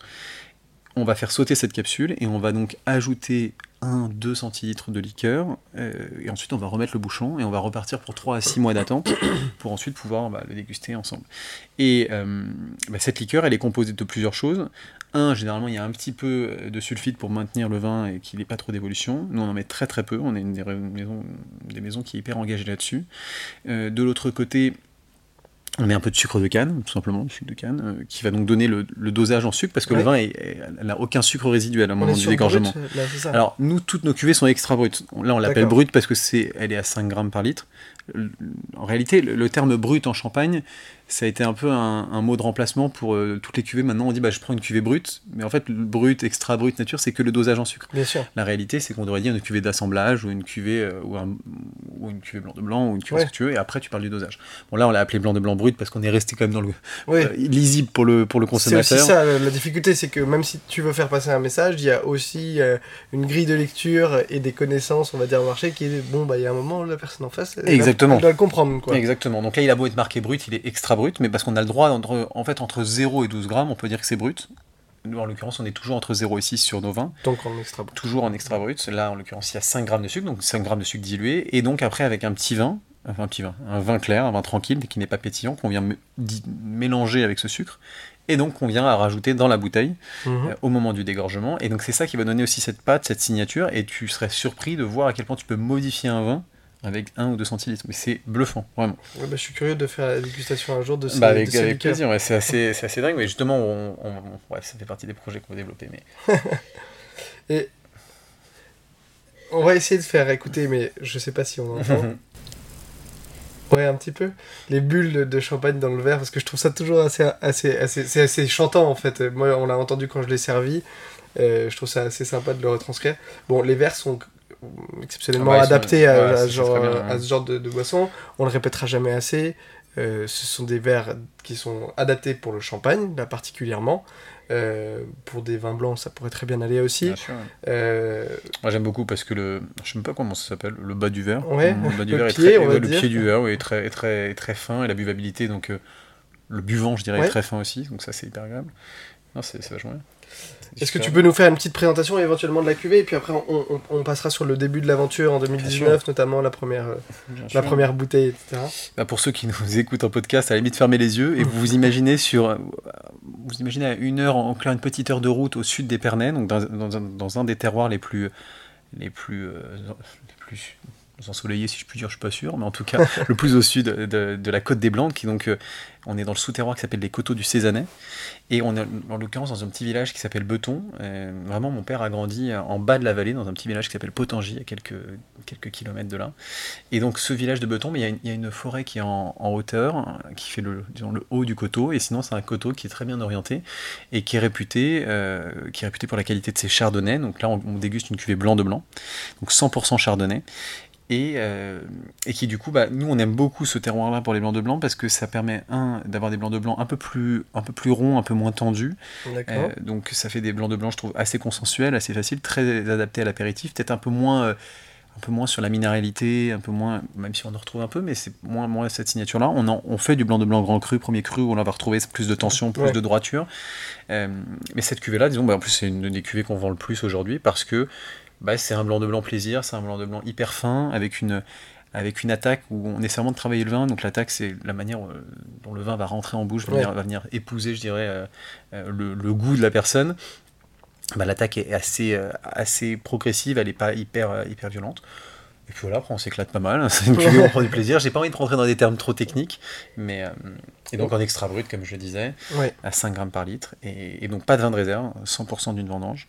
On va faire sauter cette capsule et on va donc ajouter 1-2 centilitres de liqueur. euh, et ensuite, on va remettre le bouchon et on va repartir pour 3 à 6 mois d'attente pour ensuite pouvoir bah, le déguster ensemble. Et euh, bah, cette liqueur, elle est composée de plusieurs choses. Un, généralement, il y a un petit peu de sulfite pour maintenir le vin et qu'il n'ait pas trop d'évolution. Nous, on en met très très peu. On est une des maisons, des maisons qui est hyper engagée là-dessus. Euh, de l'autre côté, on met un peu de sucre de canne, tout simplement, du sucre de canne, euh, qui va donc donner le, le dosage en sucre, parce que Ouais. le vin est- est- elle n'a aucun sucre résiduel au moment du dégorgement. brut, là. Alors, nous, toutes nos cuvées sont extra brutes. Là, on l'appelle brute parce que c'est, elle est à 5 grammes par litre. En réalité, le, le terme brut en champagne, ça a été un peu un, un mot de remplacement pour euh, toutes les cuvées. Maintenant, on dit, bah, je prends une cuvée brute. Mais en fait, le brut, extra brut, nature, c'est que le dosage en sucre. Bien sûr. La réalité, c'est qu'on devrait dire une cuvée d'assemblage ou une cuvée ou, un- ou une cuvée blanc de blanc ou une cuvée Ouais. ce que tu veux. Et après, tu parles du dosage. Bon, là, on l'a appelé blanc de blanc brut parce qu'on est resté quand même dans le Oui. euh, lisible pour le pour le C'est consommateur. ça, la difficulté, c'est que même si tu veux faire passer un message, il y a aussi euh, une grille de lecture et des connaissances, on va dire, au marché qui est bon, bah il y a un moment, la personne en face, elle, Exactement. elle doit le comprendre, quoi. Exactement. Donc là, il a beau être marqué brut, il est extra brut, mais parce qu'on a le droit, entre, en fait, entre 0 et 12 grammes, on peut dire que c'est brut. Nous, en l'occurrence, on est toujours entre 0 et 6 sur nos vins. Donc en extra brut. Toujours en extra brut. Là, en l'occurrence, il y a 5 grammes de sucre, donc 5 grammes de sucre dilué. Et donc, après, avec un petit vin, enfin un petit vin, un vin clair, un vin tranquille, qui n'est pas pétillant, qu'on vient mélanger avec ce sucre. Et donc, on vient à rajouter dans la bouteille Mhm. euh, au moment du dégorgement. Et donc, c'est ça qui va donner aussi cette pâte, cette signature. Et tu serais surpris de voir à quel point tu peux modifier un vin avec 1 ou 2 centilitres. Mais c'est bluffant, vraiment. Ouais, bah, je suis curieux de faire la dégustation un jour de ces, Bah, avec de ces avec plaisir, ouais, c'est assez, assez dingue. Mais justement, on, on- on- ouais, ça fait partie des projets qu'on va développer. Mais... Et on va essayer de faire écouter, mais je sais pas si on entend. Ouais, un petit peu. Les bulles de- de champagne dans le verre, parce que je trouve ça toujours assez. assez, assez c'est assez chantant en fait. Moi, on l'a entendu quand je l'ai servi. Euh, je trouve ça assez sympa de le retranscrire. Bon, les verres sont exceptionnellement Ah bah, sont- adaptés à, ouais, genre, à ce genre de, de boisson. On le répétera jamais assez. Euh, ce sont des verres qui sont adaptés pour le champagne, là particulièrement. Euh, pour des vins blancs, ça pourrait très bien aller aussi. Bien sûr, ouais. Euh, Moi j'aime beaucoup parce que le, je sais même pas comment ça s'appelle, le bas du verre. Ouais, le bas du le verre est pied, très, on va ouais, le dire. pied du verre oui, est très, est très, est très fin et la buvabilité donc le buvant je dirais est très fin aussi donc ça c'est hyper agréable. Non c'est c'est vachement bien. C'est Est-ce que tu peux nous faire une petite présentation éventuellement de la cuvée et puis après on, on- on passera sur le début de l'aventure en 2019 notamment la première, euh, la sûr. première bouteille etc. Bah, pour ceux qui nous écoutent en podcast, à la limite fermez les yeux et vous vous imaginez sur, euh, vous imaginez à une heure, en clair une petite heure de route au sud des Pernets, donc dans, dans un, dans un des terroirs les plus, les plus, euh, les plus ensoleillés, si je puis dire, je suis pas sûr, mais en tout cas le plus au sud de, de la côte des Blancs, qui donc, euh, on est dans le souterroir qui s'appelle les Coteaux du Cézanais, et on est en l'occurrence dans un petit village qui s'appelle Beton. Euh, vraiment, mon père a grandi en bas de la vallée, dans un petit village qui s'appelle Potengy, à quelques, quelques kilomètres de là. Et donc ce village de Beton, il y a une- forêt qui est en, en hauteur, qui fait le, disons, le haut du coteau, et sinon c'est un coteau qui est très bien orienté et qui est réputé, euh, qui est réputé pour la qualité de ses chardonnays. Donc là on, on déguste une cuvée blanc de blanc, donc 100% chardonnay. Et, euh, et qui du coup, bah, nous on aime beaucoup ce terroir-là pour les blancs de blanc parce que ça permet un d'avoir des blancs de blanc un peu plus un peu plus ronds, un peu moins tendus, euh, donc ça fait des blancs de blanc, je trouve, assez consensuels, assez faciles, très adaptés à l'apéritif, peut-être un peu moins, euh, un peu moins sur la minéralité, un peu moins, même si on en retrouve un peu, mais c'est moins, moins cette signature-là. On, en- on fait du blanc de blanc grand cru, premier cru, où on va retrouver plus de tension, plus Ouais. de droiture. Euh, mais cette cuvée-là, disons, bah, en plus c'est une des cuvées qu'on vend le plus aujourd'hui parce que bah, c'est un blanc de blanc plaisir, c'est un blanc de blanc hyper fin, avec une avec une attaque où on essaie vraiment de travailler le vin. Donc l'attaque, c'est la manière euh, dont le vin va rentrer en bouche, va, Ouais. venir, va venir épouser, je dirais, euh, euh, le, le goût de la personne. Bah, l'attaque est assez, euh, assez progressive, elle n'est pas hyper, euh, hyper violente. Et puis voilà, après on s'éclate pas mal, c'est une cuvée on prend du plaisir. J'ai pas envie de rentrer dans des termes trop techniques, mais et donc en extra brut, comme je le disais, Ouais. à 5 grammes par litre, et, et donc pas de vin de réserve, 100% d'une vendange.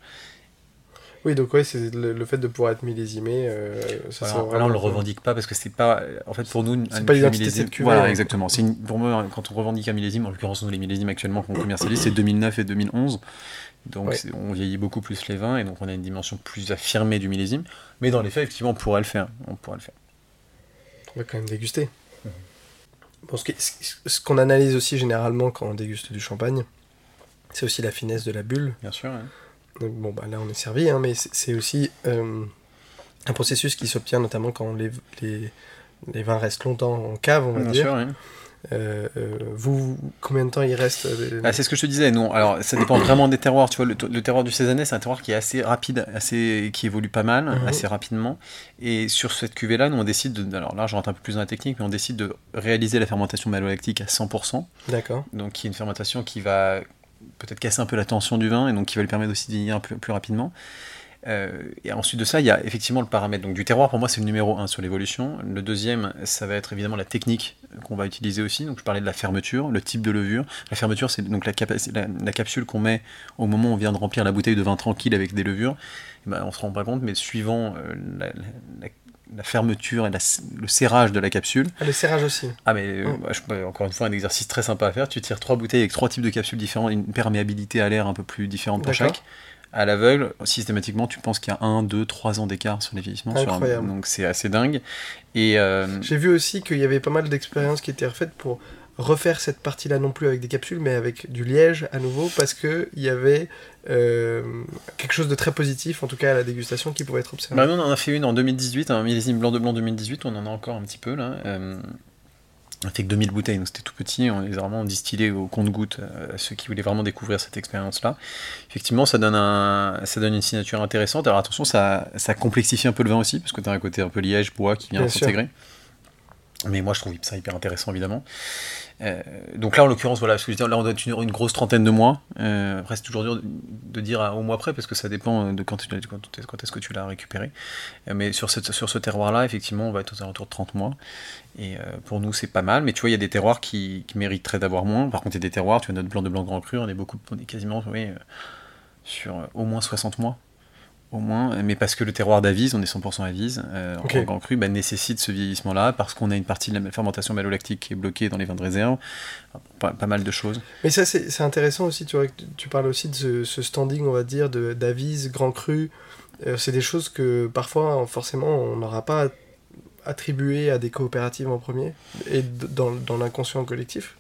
Oui, donc ouais, c'est le, le fait de pouvoir être millésimé. euh, ça, Voilà, on le revendique pas parce que c'est pas, en fait, pour nous, C'est pas l'identité de cuvée, Voilà, ouais. exactement. Une- pour moi, quand on revendique un millésime, en l'occurrence, nous, les millésimes actuellement qu'on commercialise, c'est 2009 et 2011. Donc, Ouais. on vieillit beaucoup plus les vins et donc on a une dimension plus affirmée du millésime. Mais dans les faits, effectivement, on pourrait le faire. On pourrait le faire. On va quand même déguster. Bon, ce qu'on analyse aussi généralement quand on déguste du champagne, c'est aussi la finesse de la bulle. Bien sûr. hein. Bon, bah, là on est servi, hein, mais c'est aussi euh, un processus qui s'obtient notamment quand les, les, les vins restent longtemps en cave, on va Bien dire. sûr. Euh, euh, vous, combien de temps il reste euh, Ah, c'est ce que je te disais, non. Alors, ça dépend vraiment des terroirs. Tu vois, le, le terroir du Cézanais, c'est un terroir qui est assez rapide, assez, qui évolue pas mal, Mhm. assez rapidement. Et sur cette cuvée-là, nous, on décide de. Alors là, je rentre un peu plus dans la technique, mais on décide de réaliser la fermentation malolactique à 100%. D'accord. Donc, qui est une fermentation qui va peut-être casser un peu la tension du vin et donc qui va lui permettre aussi de vieillir peu plus rapidement. Euh, et ensuite de ça, il y a effectivement le paramètre donc, du terroir. Pour moi, c'est le numéro un sur l'évolution. Le deuxième, ça va être évidemment la technique qu'on va utiliser aussi. Donc, je parlais de la fermeture, le type de levure. La fermeture, c'est donc la, capsule qu'on met au moment où on vient de remplir la bouteille de vin tranquille avec des levures. Et ben, on se rend pas compte, mais suivant euh, la- la fermeture et la- le serrage de la capsule, Ah, le serrage aussi. ah mais euh, je- bah, encore une fois un exercice très sympa à faire. Tu tires trois bouteilles avec trois types de capsules différentes, une perméabilité à l'air un peu plus différente pour chaque. À l'aveugle, systématiquement, tu penses qu'il y a un, deux, trois ans d'écart sur les vieillissements. sur un- Incroyable. donc c'est assez dingue. Et euh, J'ai vu aussi qu'il y avait pas mal d'expériences qui étaient refaites pour refaire cette partie-là non plus avec des capsules, mais avec du liège à nouveau, parce que il y avait euh, quelque chose de très positif, en tout cas à la dégustation, qui pouvait être observé. bah, nous, on en a fait une en 2018, un millésime blanc de blanc 2018. On en a encore un petit peu là. Euh, On fait que 2000 bouteilles, donc c'était tout petit. On les a vraiment distillés au compte-goutte euh, à ceux qui voulaient vraiment découvrir cette expérience-là. Effectivement, ça donne, un, ça donne une signature intéressante. Alors attention, ça, ça complexifie un peu le vin aussi, parce que tu as un côté un peu liège, bois qui vient s'intégrer. Mais moi, je trouve ça hyper intéressant, évidemment. Euh, donc là, en l'occurrence, voilà, je dire, là, on doit être une, grosse trentaine de mois. Euh, après, c'est toujours dur de, dire au mois près, parce que ça dépend de quand, est-ce que tu l'as récupéré. Euh, mais sur, ce terroir-là, effectivement, on va être aux alentours de 30 mois. Et euh, pour nous, c'est pas mal. Mais tu vois, il y a des terroirs qui, mériteraient d'avoir moins. Par contre, il y a des terroirs, tu vois, notre blanc de blanc grand cru, on est, beaucoup, on est quasiment oui, sur au moins 60 mois au moins, mais parce que le terroir d'Avise, on est 100% Avise, euh, okay. en grand cru, bah, nécessite ce vieillissement-là, parce qu'on a une partie de la fermentation malolactique qui est bloquée dans les vins de réserve, pas, pas mal de choses. Mais ça, c'est intéressant aussi, tu, vois, tu parles aussi de ce, ce standing, on va dire, d'Avise, grand cru, euh, c'est des choses que parfois, forcément, on n'aura pas attribué à des coopératives en premier, et dans, dans l'inconscient collectif.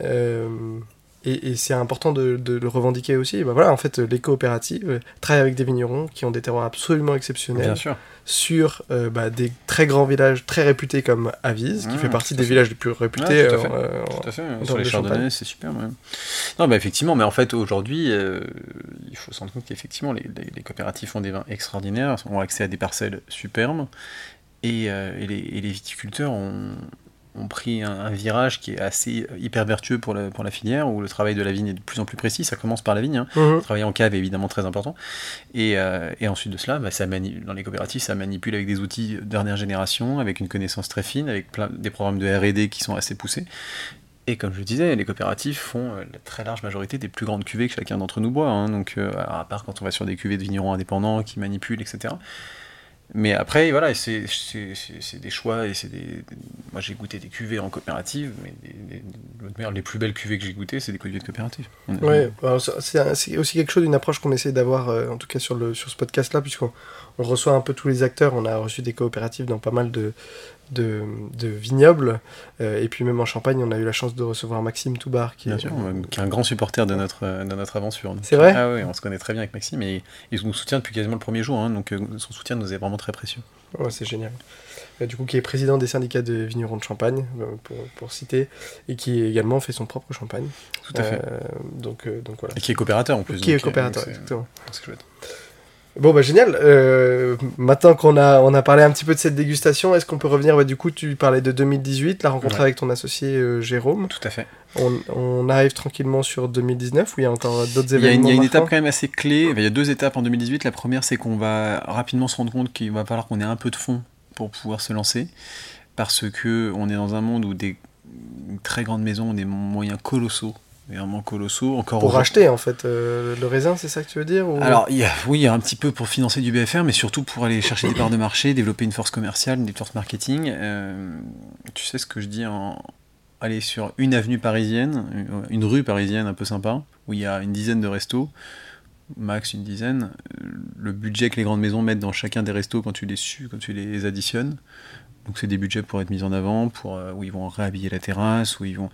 Euh, et, et c'est important de, de, le revendiquer aussi. Ben voilà, en fait, les coopératives euh, travaillent avec des vignerons qui ont des terroirs absolument exceptionnels sur euh, bah, des très grands villages très réputés comme Avise, mmh, qui fait partie des fait. villages les plus réputés. Ouais, tout à fait. Euh, tout à fait. Sur les chardonnays, c'est super. Ouais. Non, bah, effectivement, mais en fait, aujourd'hui, euh, il faut se rendre compte qu'effectivement, les, les, les, coopératives font des vins extraordinaires, ont accès à des parcelles superbes, et, et, les, et les, viticulteurs ont, ont pris un, un, virage qui est assez hyper vertueux pour la, pour la filière, où le travail de la vigne est de plus en plus précis. Ça commence par la vigne. Hein. Mmh. Le travail en cave est évidemment très important. Et, euh, et ensuite de cela, bah, ça dans les coopératives, ça manipule avec des outils de dernière génération, avec une connaissance très fine, avec plein, des programmes de RD qui sont assez poussés. Et comme je le disais, les coopératives font euh, la très large majorité des plus grandes cuvées que chacun d'entre nous boit. Hein. Donc, euh, à part quand on va sur des cuvées de vignerons indépendants qui manipulent, etc. Mais après, voilà, c'est des choix et c'est des. Moi, j'ai goûté des cuvées en coopérative, mais des, les plus belles cuvées que j'ai goûtées, c'est des cuvées de coopérative. Ouais, c'est aussi quelque chose, une approche qu'on essaie d'avoir, euh, en tout cas sur, le, sur ce podcast-là, puisqu'on on reçoit un peu tous les acteurs. On a reçu des coopératives dans pas mal de, de, de vignobles. Euh, et puis même en Champagne, on a eu la chance de recevoir Maxime Toubar, qui, est, sûr, qui est un grand supporter de notre, de notre aventure. C'est vrai Ah on se connaît très bien avec Maxime et il nous soutient depuis quasiment le premier jour. Hein, donc euh, son soutien nous est vraiment très précieux. Ouais, c'est génial. Et du coup, qui est président des syndicats de vignerons de Champagne, euh, pour, pour, citer, et qui également fait son propre champagne. Tout à fait. donc, donc voilà. Et qui est coopérateur en plus. Qui est coopérateur, exactement. C'est chouette. Bon bah génial. Euh, maintenant qu'on a on a parlé un petit peu de cette dégustation, est-ce qu'on peut revenir? Bah, Du coup, tu parlais de 2018, la rencontre ouais. avec ton associé euh, Jérôme. Tout à fait. On, on, arrive tranquillement sur 2019 où il y a encore d'autres événements. Il y a, une, il y a une étape quand même assez clé. Il y a deux étapes en 2018. La première, c'est qu'on va rapidement se rendre compte qu'il va falloir qu'on ait un peu de fond pour pouvoir se lancer, parce que on est dans un monde où des très grandes maisons ont des moyens colossaux vraiment colossaux. Encore pour racheter en fait euh, le raisin, c'est ça que tu veux dire ou... Alors il y a, oui, il y a un petit peu pour financer du BFR, mais surtout pour aller chercher des parts de marché, développer une force commerciale, une force marketing. Euh, tu sais ce que je dis en aller sur une avenue parisienne, une rue parisienne un peu sympa, où il y a une dizaine de restos, max une dizaine. Le budget que les grandes maisons mettent dans chacun des restos quand tu les, quand tu les additionnes. Donc c'est des budgets pour être mis en avant, pour, euh, où ils vont réhabiller la terrasse, où ils vont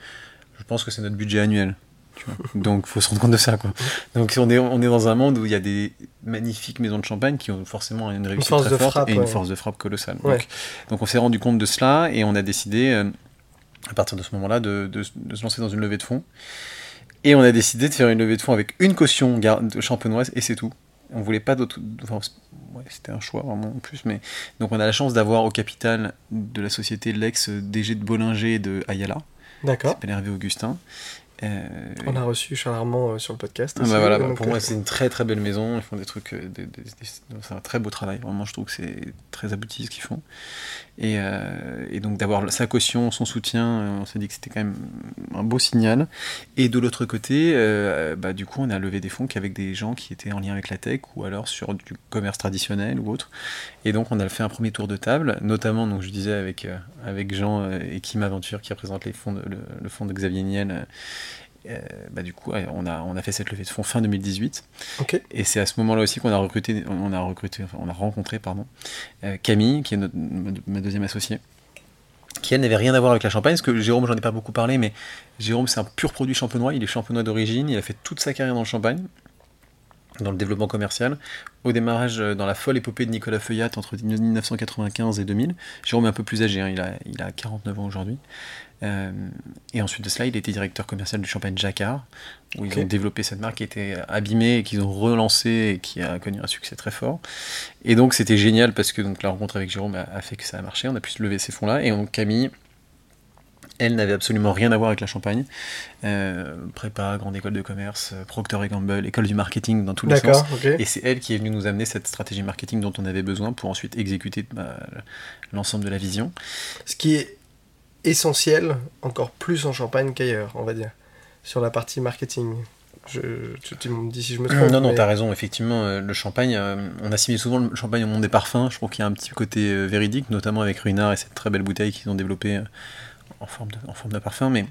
pense que c'est notre budget annuel. Tu vois. Donc, faut se rendre compte de ça, quoi. Donc, on est, on est dans un monde où il y a des magnifiques maisons de champagne qui ont forcément une réussite une très forte frappe, et une ouais. force de frappe colossale. Ouais. Donc, donc, on s'est rendu compte de cela et on a décidé, euh, à partir de ce moment-là, de, de, de, se lancer dans une levée de fonds. Et on a décidé de faire une levée de fonds avec une caution champenoise et c'est tout. On voulait pas d'autres. Enfin, ouais, c'était un choix vraiment en plus. Mais donc, on a la chance d'avoir au capital de la société l'ex-DG de Bollinger de Ayala. D'accord. Euh... On a reçu Charles Armand euh, sur le podcast. Ah bah voilà, bah pour moi, c'est une très très belle maison. Ils font des trucs. Euh, des, des, des, c'est un très beau travail. Vraiment, je trouve que c'est très abouti ce qu'ils font. Et, euh, et donc, d'avoir sa caution, son soutien, on s'est dit que c'était quand même un beau signal. Et de l'autre côté, euh, bah, du coup, on a levé des fonds qu'avec des gens qui étaient en lien avec la tech ou alors sur du commerce traditionnel ou autre. Et donc, on a fait un premier tour de table, notamment, donc, je disais, avec, euh, avec Jean et Kim Aventure qui représente les fonds de, le, le fonds de Xavier Niel euh, bah, du coup, on a, on a fait cette levée de fonds fin 2018. Okay. Et c'est à ce moment-là aussi qu'on a recruté, on a recruté, enfin, on a rencontré, pardon, euh, Camille, qui est notre, ma deuxième associée, qui elle n'avait rien à voir avec la champagne, parce que Jérôme, j'en ai pas beaucoup parlé, mais Jérôme, c'est un pur produit champenois, il est champenois d'origine, il a fait toute sa carrière dans le champagne. dans le développement commercial. Au démarrage, dans la folle épopée de Nicolas Feuillat entre 1995 et 2000. Jérôme est un peu plus âgé, hein, il, a, il a 49 ans aujourd'hui. Euh, et ensuite de cela, il était directeur commercial du champagne Jacquard, où ils ont développé cette marque qui était abîmée et qu'ils ont relancé et qui a connu un succès très fort. Et donc c'était génial parce que donc, la rencontre avec Jérôme a, fait que ça a marché, on a pu se lever ces fonds-là. Et donc Camille, elle n'avait absolument rien à voir avec la champagne. Euh, prépa, grande école de commerce, Procter Gamble, école du marketing dans tous les sens. Et c'est elle qui est venue nous amener cette stratégie marketing dont on avait besoin pour ensuite exécuter bah, l'ensemble de la vision. Ce qui est essentiel, encore plus en Champagne qu'ailleurs, on va dire, sur la partie marketing. Je, tu, me dis si je me trompe. Non, non, tu t'as raison, effectivement, euh, le champagne, euh, on assimile souvent le champagne au monde des parfums, je trouve qu'il y a un petit côté euh, véridique, notamment avec Ruinard et cette très belle bouteille qu'ils ont développée en, forme de, en forme de parfum, mais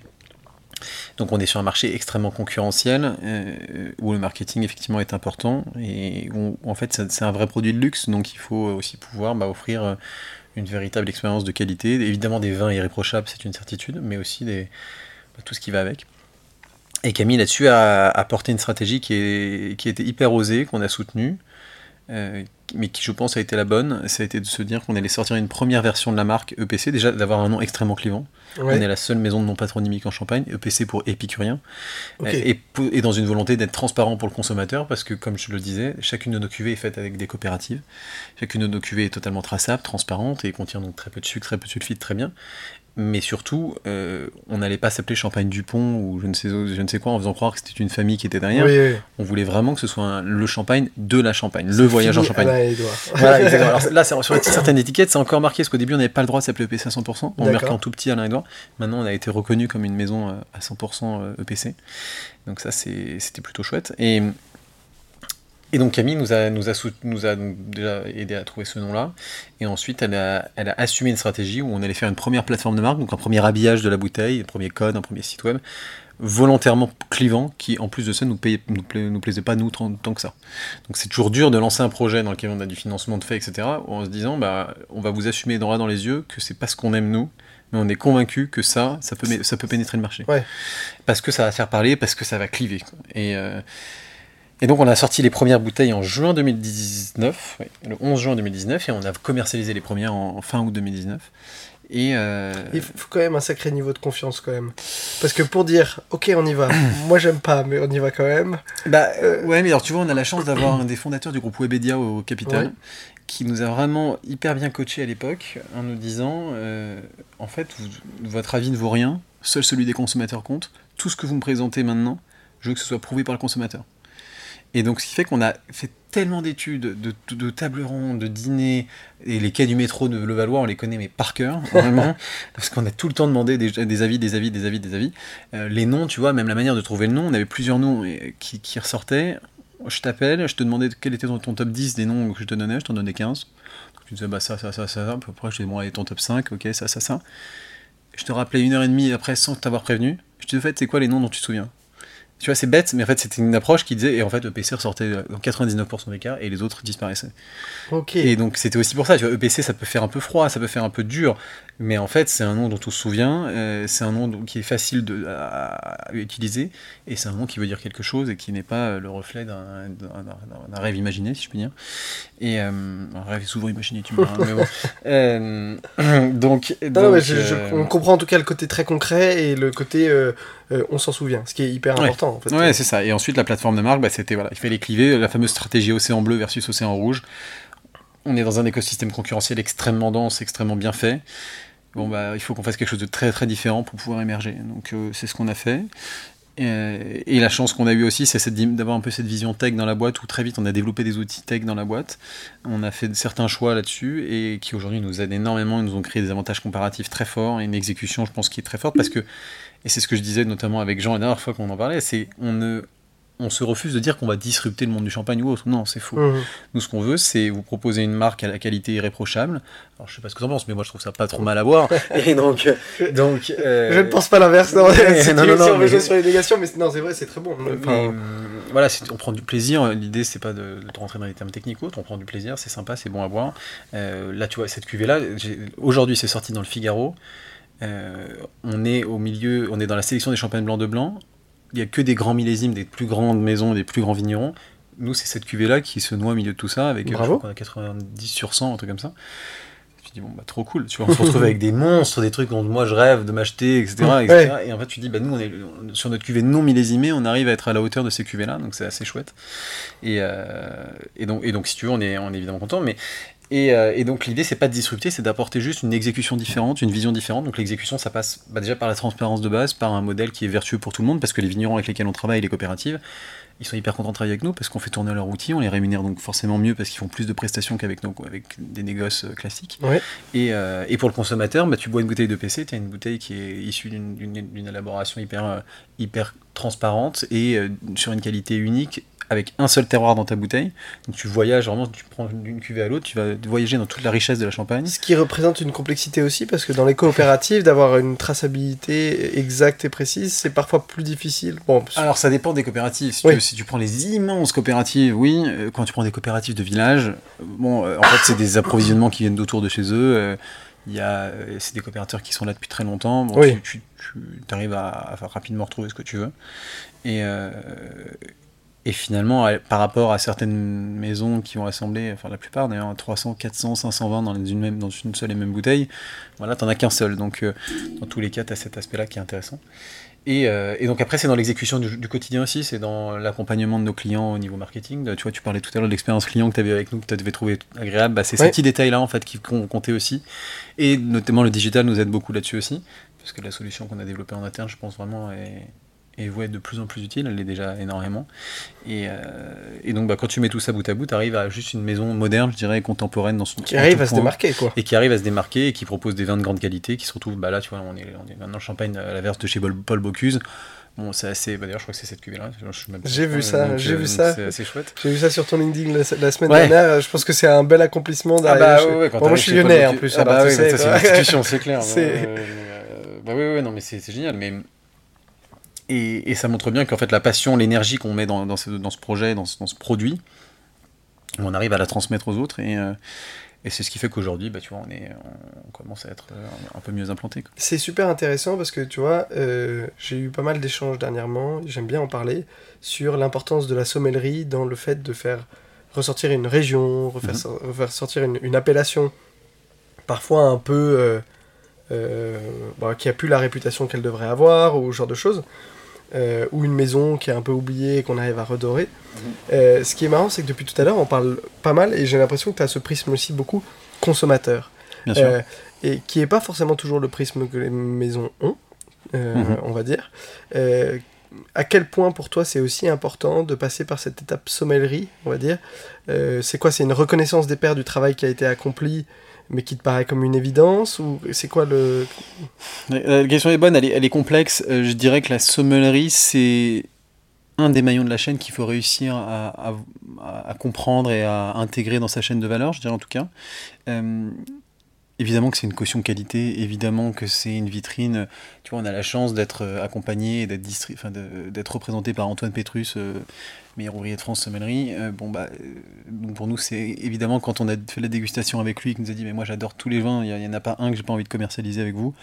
donc on est sur un marché extrêmement concurrentiel où le marketing effectivement est important et où en fait c'est un vrai produit de luxe donc il faut aussi pouvoir bah, offrir une véritable expérience de qualité. Évidemment, des vins irréprochables, c'est une certitude, mais aussi des, bah, tout ce qui va avec. Et Camille, là-dessus, a apporté une stratégie qui, était hyper osée, qu'on a soutenue, euh, mais qui je pense a été la bonne, ça a été de se dire qu'on allait sortir une première version de la marque EPC, déjà d'avoir un nom extrêmement clivant. On est la seule maison de nom patronymique en Champagne, EPC pour épicurien, et, et, dans une volonté d'être transparent pour le consommateur, parce que comme je le disais, chacune de nos cuvées est faite avec des coopératives, chacune de nos cuvées est totalement traçable, transparente, et contient donc très peu de sucre, très peu de sulfite, très bien, mais surtout, euh, on n'allait pas s'appeler Champagne Dupont ou je ne, sais, je ne sais quoi en faisant croire que c'était une famille qui était derrière. On voulait vraiment que ce soit le champagne de la Champagne, le voyage en Champagne. voilà, exactement. Alors là, sur certaines étiquettes, c'est encore marqué, parce qu'au début, on n'avait pas le droit de s'appeler EPC à 100%, on marquait en tout petit à l'un Maintenant, on a été reconnu comme une maison euh, à 100% EPC. Donc ça, c'était plutôt chouette. Et et donc Camille nous a, nous a, nous a déjà aidé à trouver ce nom-là. Et ensuite, elle a, elle a assumé une stratégie où on allait faire une première plateforme de marque, donc un premier habillage de la bouteille, un premier code, un premier site web, volontairement clivant, qui en plus de ça nous, payait, nous, nous plaisait pas nous tant, que ça. Donc c'est toujours dur de lancer un projet dans lequel on a du financement de fait, etc., en se disant, bah, on va vous assumer droit dans les yeux que c'est pas ce qu'on aime nous, mais on est convaincu que ça, ça peut, ça peut pénétrer le marché. Ouais. Parce que ça va faire parler, parce que ça va cliver. Et... Euh, et donc on a sorti les premières bouteilles en juin 2019, le 11 juin 2019, et on a commercialisé les premières en, fin août 2019. Et euh, Il faut quand même un sacré niveau de confiance quand même. Parce que pour dire, ok on y va, moi j'aime pas, mais on y va quand même. Bah euh, ouais, mais alors tu vois, on a la chance d'avoir un des fondateurs du groupe Webedia au Capital. qui nous a vraiment hyper bien coaché à l'époque en nous disant euh, en fait votre avis ne vaut rien, seul celui des consommateurs compte. Tout ce que vous me présentez maintenant, je veux que ce soit prouvé par le consommateur. Et donc, ce qui fait qu'on a fait tellement d'études, de, de, tables rondes, de dîners, et les quais du métro de Levallois, on les connaît mais par cœur, vraiment, parce qu'on a tout le temps demandé des, avis, des avis, des avis, des avis. Euh, les noms, tu vois, même la manière de trouver le nom, on avait plusieurs noms qui, qui ressortaient. Je t'appelle, je te demandais quel était ton, top 10 des noms que je te donnais, je t'en donnais 15. tu disais, bah ça, ça, ça, ça, après je te dis, bon, allez, ton top 5, ok, ça, ça, ça. Je te rappelais une heure et demie après sans t'avoir prévenu. Je te dis, en fait, c'est quoi les noms dont tu te souviens? Tu vois, c'est bête, mais en fait, c'était une approche qui disait, et en fait, EPC ressortait dans 99% des cas, et les autres disparaissaient. Ok. Et donc, c'était aussi pour ça, tu vois, EPC, ça peut faire un peu froid, ça peut faire un peu dur, mais en fait, c'est un nom dont on se souvient, euh, c'est un nom qui est facile de, à, utiliser, et c'est un nom qui veut dire quelque chose, et qui n'est pas le reflet d'un rêve imaginé, si je puis dire. Et euh, un rêve souvent imaginé, tu me diras, mais bon. Euh, donc, non, mais on comprend en tout cas le côté très concret, et le côté euh, on s'en souvient, ce qui est hyper important. En. Ouais, c'est ça. Et ensuite, la plateforme de marque, bah, c'était voilà, il fallait cliver la fameuse stratégie océan bleu versus océan rouge. On est dans un écosystème concurrentiel extrêmement dense, extrêmement bien fait. Bon, bah, il faut qu'on fasse quelque chose de très très différent pour pouvoir émerger. Donc, euh, c'est ce qu'on a fait. Et, la chance qu'on a eu aussi, c'est d'avoir un peu cette vision tech dans la boîte où très vite on a développé des outils tech dans la boîte. On a fait certains choix là-dessus et qui aujourd'hui nous aident énormément et nous ont créé des avantages comparatifs très forts et une exécution, je pense, qui est très forte parce que et c'est ce que je disais notamment avec Jean la dernière fois qu'on en parlait, c'est on ne on se refuse de dire qu'on va disrupter le monde du champagne ou autre. Non, c'est faux. Mmh. Nous, ce qu'on veut, c'est vous proposer une marque à la qualité irréprochable. Alors, je sais pas ce que tu en penses, mais moi, je trouve ça pas trop mal à voir. Et donc, donc euh, je ne pense pas l'inverse. Non, non, non, non, mais... sur les négations, mais non, c'est vrai, c'est très bon. Enfin... voilà, on prend du plaisir. L'idée, c'est pas de, de, rentrer dans les termes techniques ou autres. On prend du plaisir, c'est sympa, c'est bon à boire. Euh, là, tu vois, cette cuvée là, aujourd'hui, c'est sorti dans le Figaro. Euh, on est au milieu, on est dans la sélection des champagnes blancs de blanc. Il n'y a que des grands millésimes, des plus grandes maisons, des plus grands vignerons. nous, c'est cette cuvée-là qui se noie au milieu de tout ça, avec euh, Bravo. je crois qu'on a 90 sur 100, un truc comme ça. Tu dis, bon, bah, trop cool. Tu vois, on se retrouve avec des monstres, des trucs dont moi je rêve de m'acheter, etc., etc. Et en fait, tu dis, bah, nous, on est, sur notre cuvée non millésimée, on arrive à être à la hauteur de ces cuvées-là, donc c'est assez chouette. Et, euh, et, donc, et donc, si tu veux, on est, on est évidemment content, mais. Et, euh, et donc l'idée c'est pas de disrupter, c'est d'apporter juste une exécution différente, une vision différente. Donc l'exécution ça passe bah, déjà par la transparence de base, par un modèle qui est vertueux pour tout le monde, parce que les vignerons avec lesquels on travaille, les coopératives, ils sont hyper contents de travailler avec nous parce qu'on fait tourner leur outil, on les rémunère donc forcément mieux parce qu'ils font plus de prestations qu'avec nous, avec des négoces euh, classiques. Ouais. Et, euh, et pour le consommateur, bah, tu bois une bouteille de PC, tu as une bouteille qui est issue d'une- élaboration hyper, hyper transparente et euh, sur une qualité unique avec un seul terroir dans ta bouteille. Donc tu voyages vraiment, tu prends d'une cuvée à l'autre, tu vas voyager dans toute la richesse de la Champagne. Ce qui représente une complexité aussi, parce que dans les coopératives, d'avoir une traçabilité exacte et précise, c'est parfois plus difficile. Bon, Alors ça dépend des coopératives. Si, Oui. tu, si tu prends les immenses coopératives, oui. Euh, Quand tu prends des coopératives de village, bon, euh, en fait c'est des approvisionnements qui viennent d'autour de chez eux. euh, Il y a, c'est des coopérateurs qui sont là depuis très longtemps. Bon, Oui. Tu, tu, arrives à, à rapidement retrouver ce que tu veux. Et, euh, et finalement, par rapport à certaines maisons qui ont assemblé, enfin la plupart d'ailleurs, 300, 400, 520 dans une, même, dans une seule et même bouteille, voilà, t'en as qu'un seul. Donc euh, dans tous les cas, tu as cet aspect-là qui est intéressant. Et, euh, et donc après, c'est dans l'exécution du, du quotidien aussi, c'est dans l'accompagnement de nos clients au niveau marketing. Tu vois, tu parlais tout à l'heure de l'expérience client que tu avais avec nous, que tu devais trouver agréable. Bah, c'est ces petits détails-là en fait qui com- comptaient aussi. Et notamment le digital nous aide beaucoup là-dessus aussi, parce que la solution qu'on a développée en interne, je pense vraiment est, est vouée à être de plus en plus utile. Elle l'est déjà énormément. Et, euh, et donc, bah, quand tu mets tout ça bout à bout, tu arrives à juste une maison moderne, je dirais, contemporaine dans son qui arrive à se démarquer, quoi. et qui arrive à se démarquer et qui propose des vins de grande qualité qui se retrouvent bah là tu vois on est, on est maintenant champagne à la verse de chez Paul, Bocuse bon c'est assez bah, d'ailleurs je crois que c'est cette cuvée là J'ai vu ça, j'ai vu ça. c'est assez chouette J'ai vu ça sur ton LinkedIn la, la semaine Ouais. dernière. Je pense que c'est un bel accomplissement ah bah ouais, ouais, quand Bon, moi, je suis lyonnais en plus. ah alors bah oui c'est une institution c'est clair euh, bah oui oui non mais c'est génial mais et, et ça montre bien qu'en fait la passion l'énergie qu'on met dans, dans, ce, dans ce projet dans ce, dans ce produit on arrive à la transmettre aux autres et euh, et c'est ce qui fait qu'aujourd'hui, bah, tu vois, on, est, on commence à être euh, un peu mieux implanté. C'est super intéressant parce que tu vois, euh, j'ai eu pas mal d'échanges dernièrement, j'aime bien en parler, sur l'importance de la sommellerie dans le fait de faire ressortir une région, refaire, Mhm. so- refaire sortir une, une appellation, parfois un peu. euh, bah, qui a plus la réputation qu'elle devrait avoir, ou ce genre de choses. Euh, ou une maison qui est un peu oubliée et qu'on arrive à redorer. Euh, ce qui est marrant, c'est que depuis tout à l'heure, on parle pas mal, et j'ai l'impression que tu as ce prisme aussi beaucoup consommateur. Bien sûr. Euh, et qui n'est pas forcément toujours le prisme que les maisons ont, Mhm. on va dire. À quel point pour toi c'est aussi important de passer par cette étape sommellerie, on va dire? C'est quoi? C'est une reconnaissance des pairs du travail qui a été accompli, mais qui te paraît comme une évidence Ou c'est quoi le. La question est bonne, elle est, elle est complexe. Euh, je dirais que la sommellerie, c'est un des maillons de la chaîne qu'il faut réussir à, à- comprendre et à intégrer dans sa chaîne de valeur, je dirais en tout cas. Euh, évidemment que c'est une caution qualité, évidemment que c'est une vitrine. Tu vois, on a la chance d'être euh, accompagné et d'être représenté par Antoine Pétrus, euh, meilleur ouvrier de France sommellerie. Bon, bah, donc pour nous, c'est évidemment quand on a fait la dégustation avec lui, qu'il nous a dit Mais moi j'adore tous les vins, il n'y en a pas un que j'ai pas envie de commercialiser avec vous.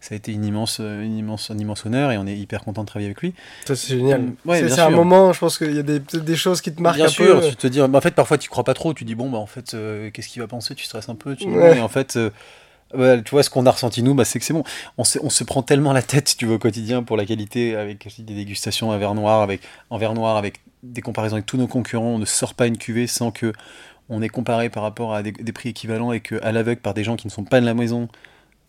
Ça a été une immense, une immense, un immense honneur et on est hyper content de travailler avec lui. Ça, c'est génial. Mm, ouais, c'est un moment, je pense qu'il y a des, des choses qui te marquent Bien un sûr, peu. tu te dis, bah, en fait, parfois tu crois pas trop, tu dis, bon, bah, en fait, euh, qu'est-ce qu'il va penser Tu stresses un peu, tu dis, Ouais. et en fait, euh, tu vois, ce qu'on a ressenti nous, bah, c'est que c'est bon. On se, prend tellement la tête, tu veux, au quotidien pour la qualité, avec des dégustations à verre noir, avec, en verre noir, avec des comparaisons avec tous nos concurrents. On ne sort pas une cuvée sans que on est comparé par rapport à des, des prix équivalents et qu'à l'aveugle par des gens qui ne sont pas de la maison.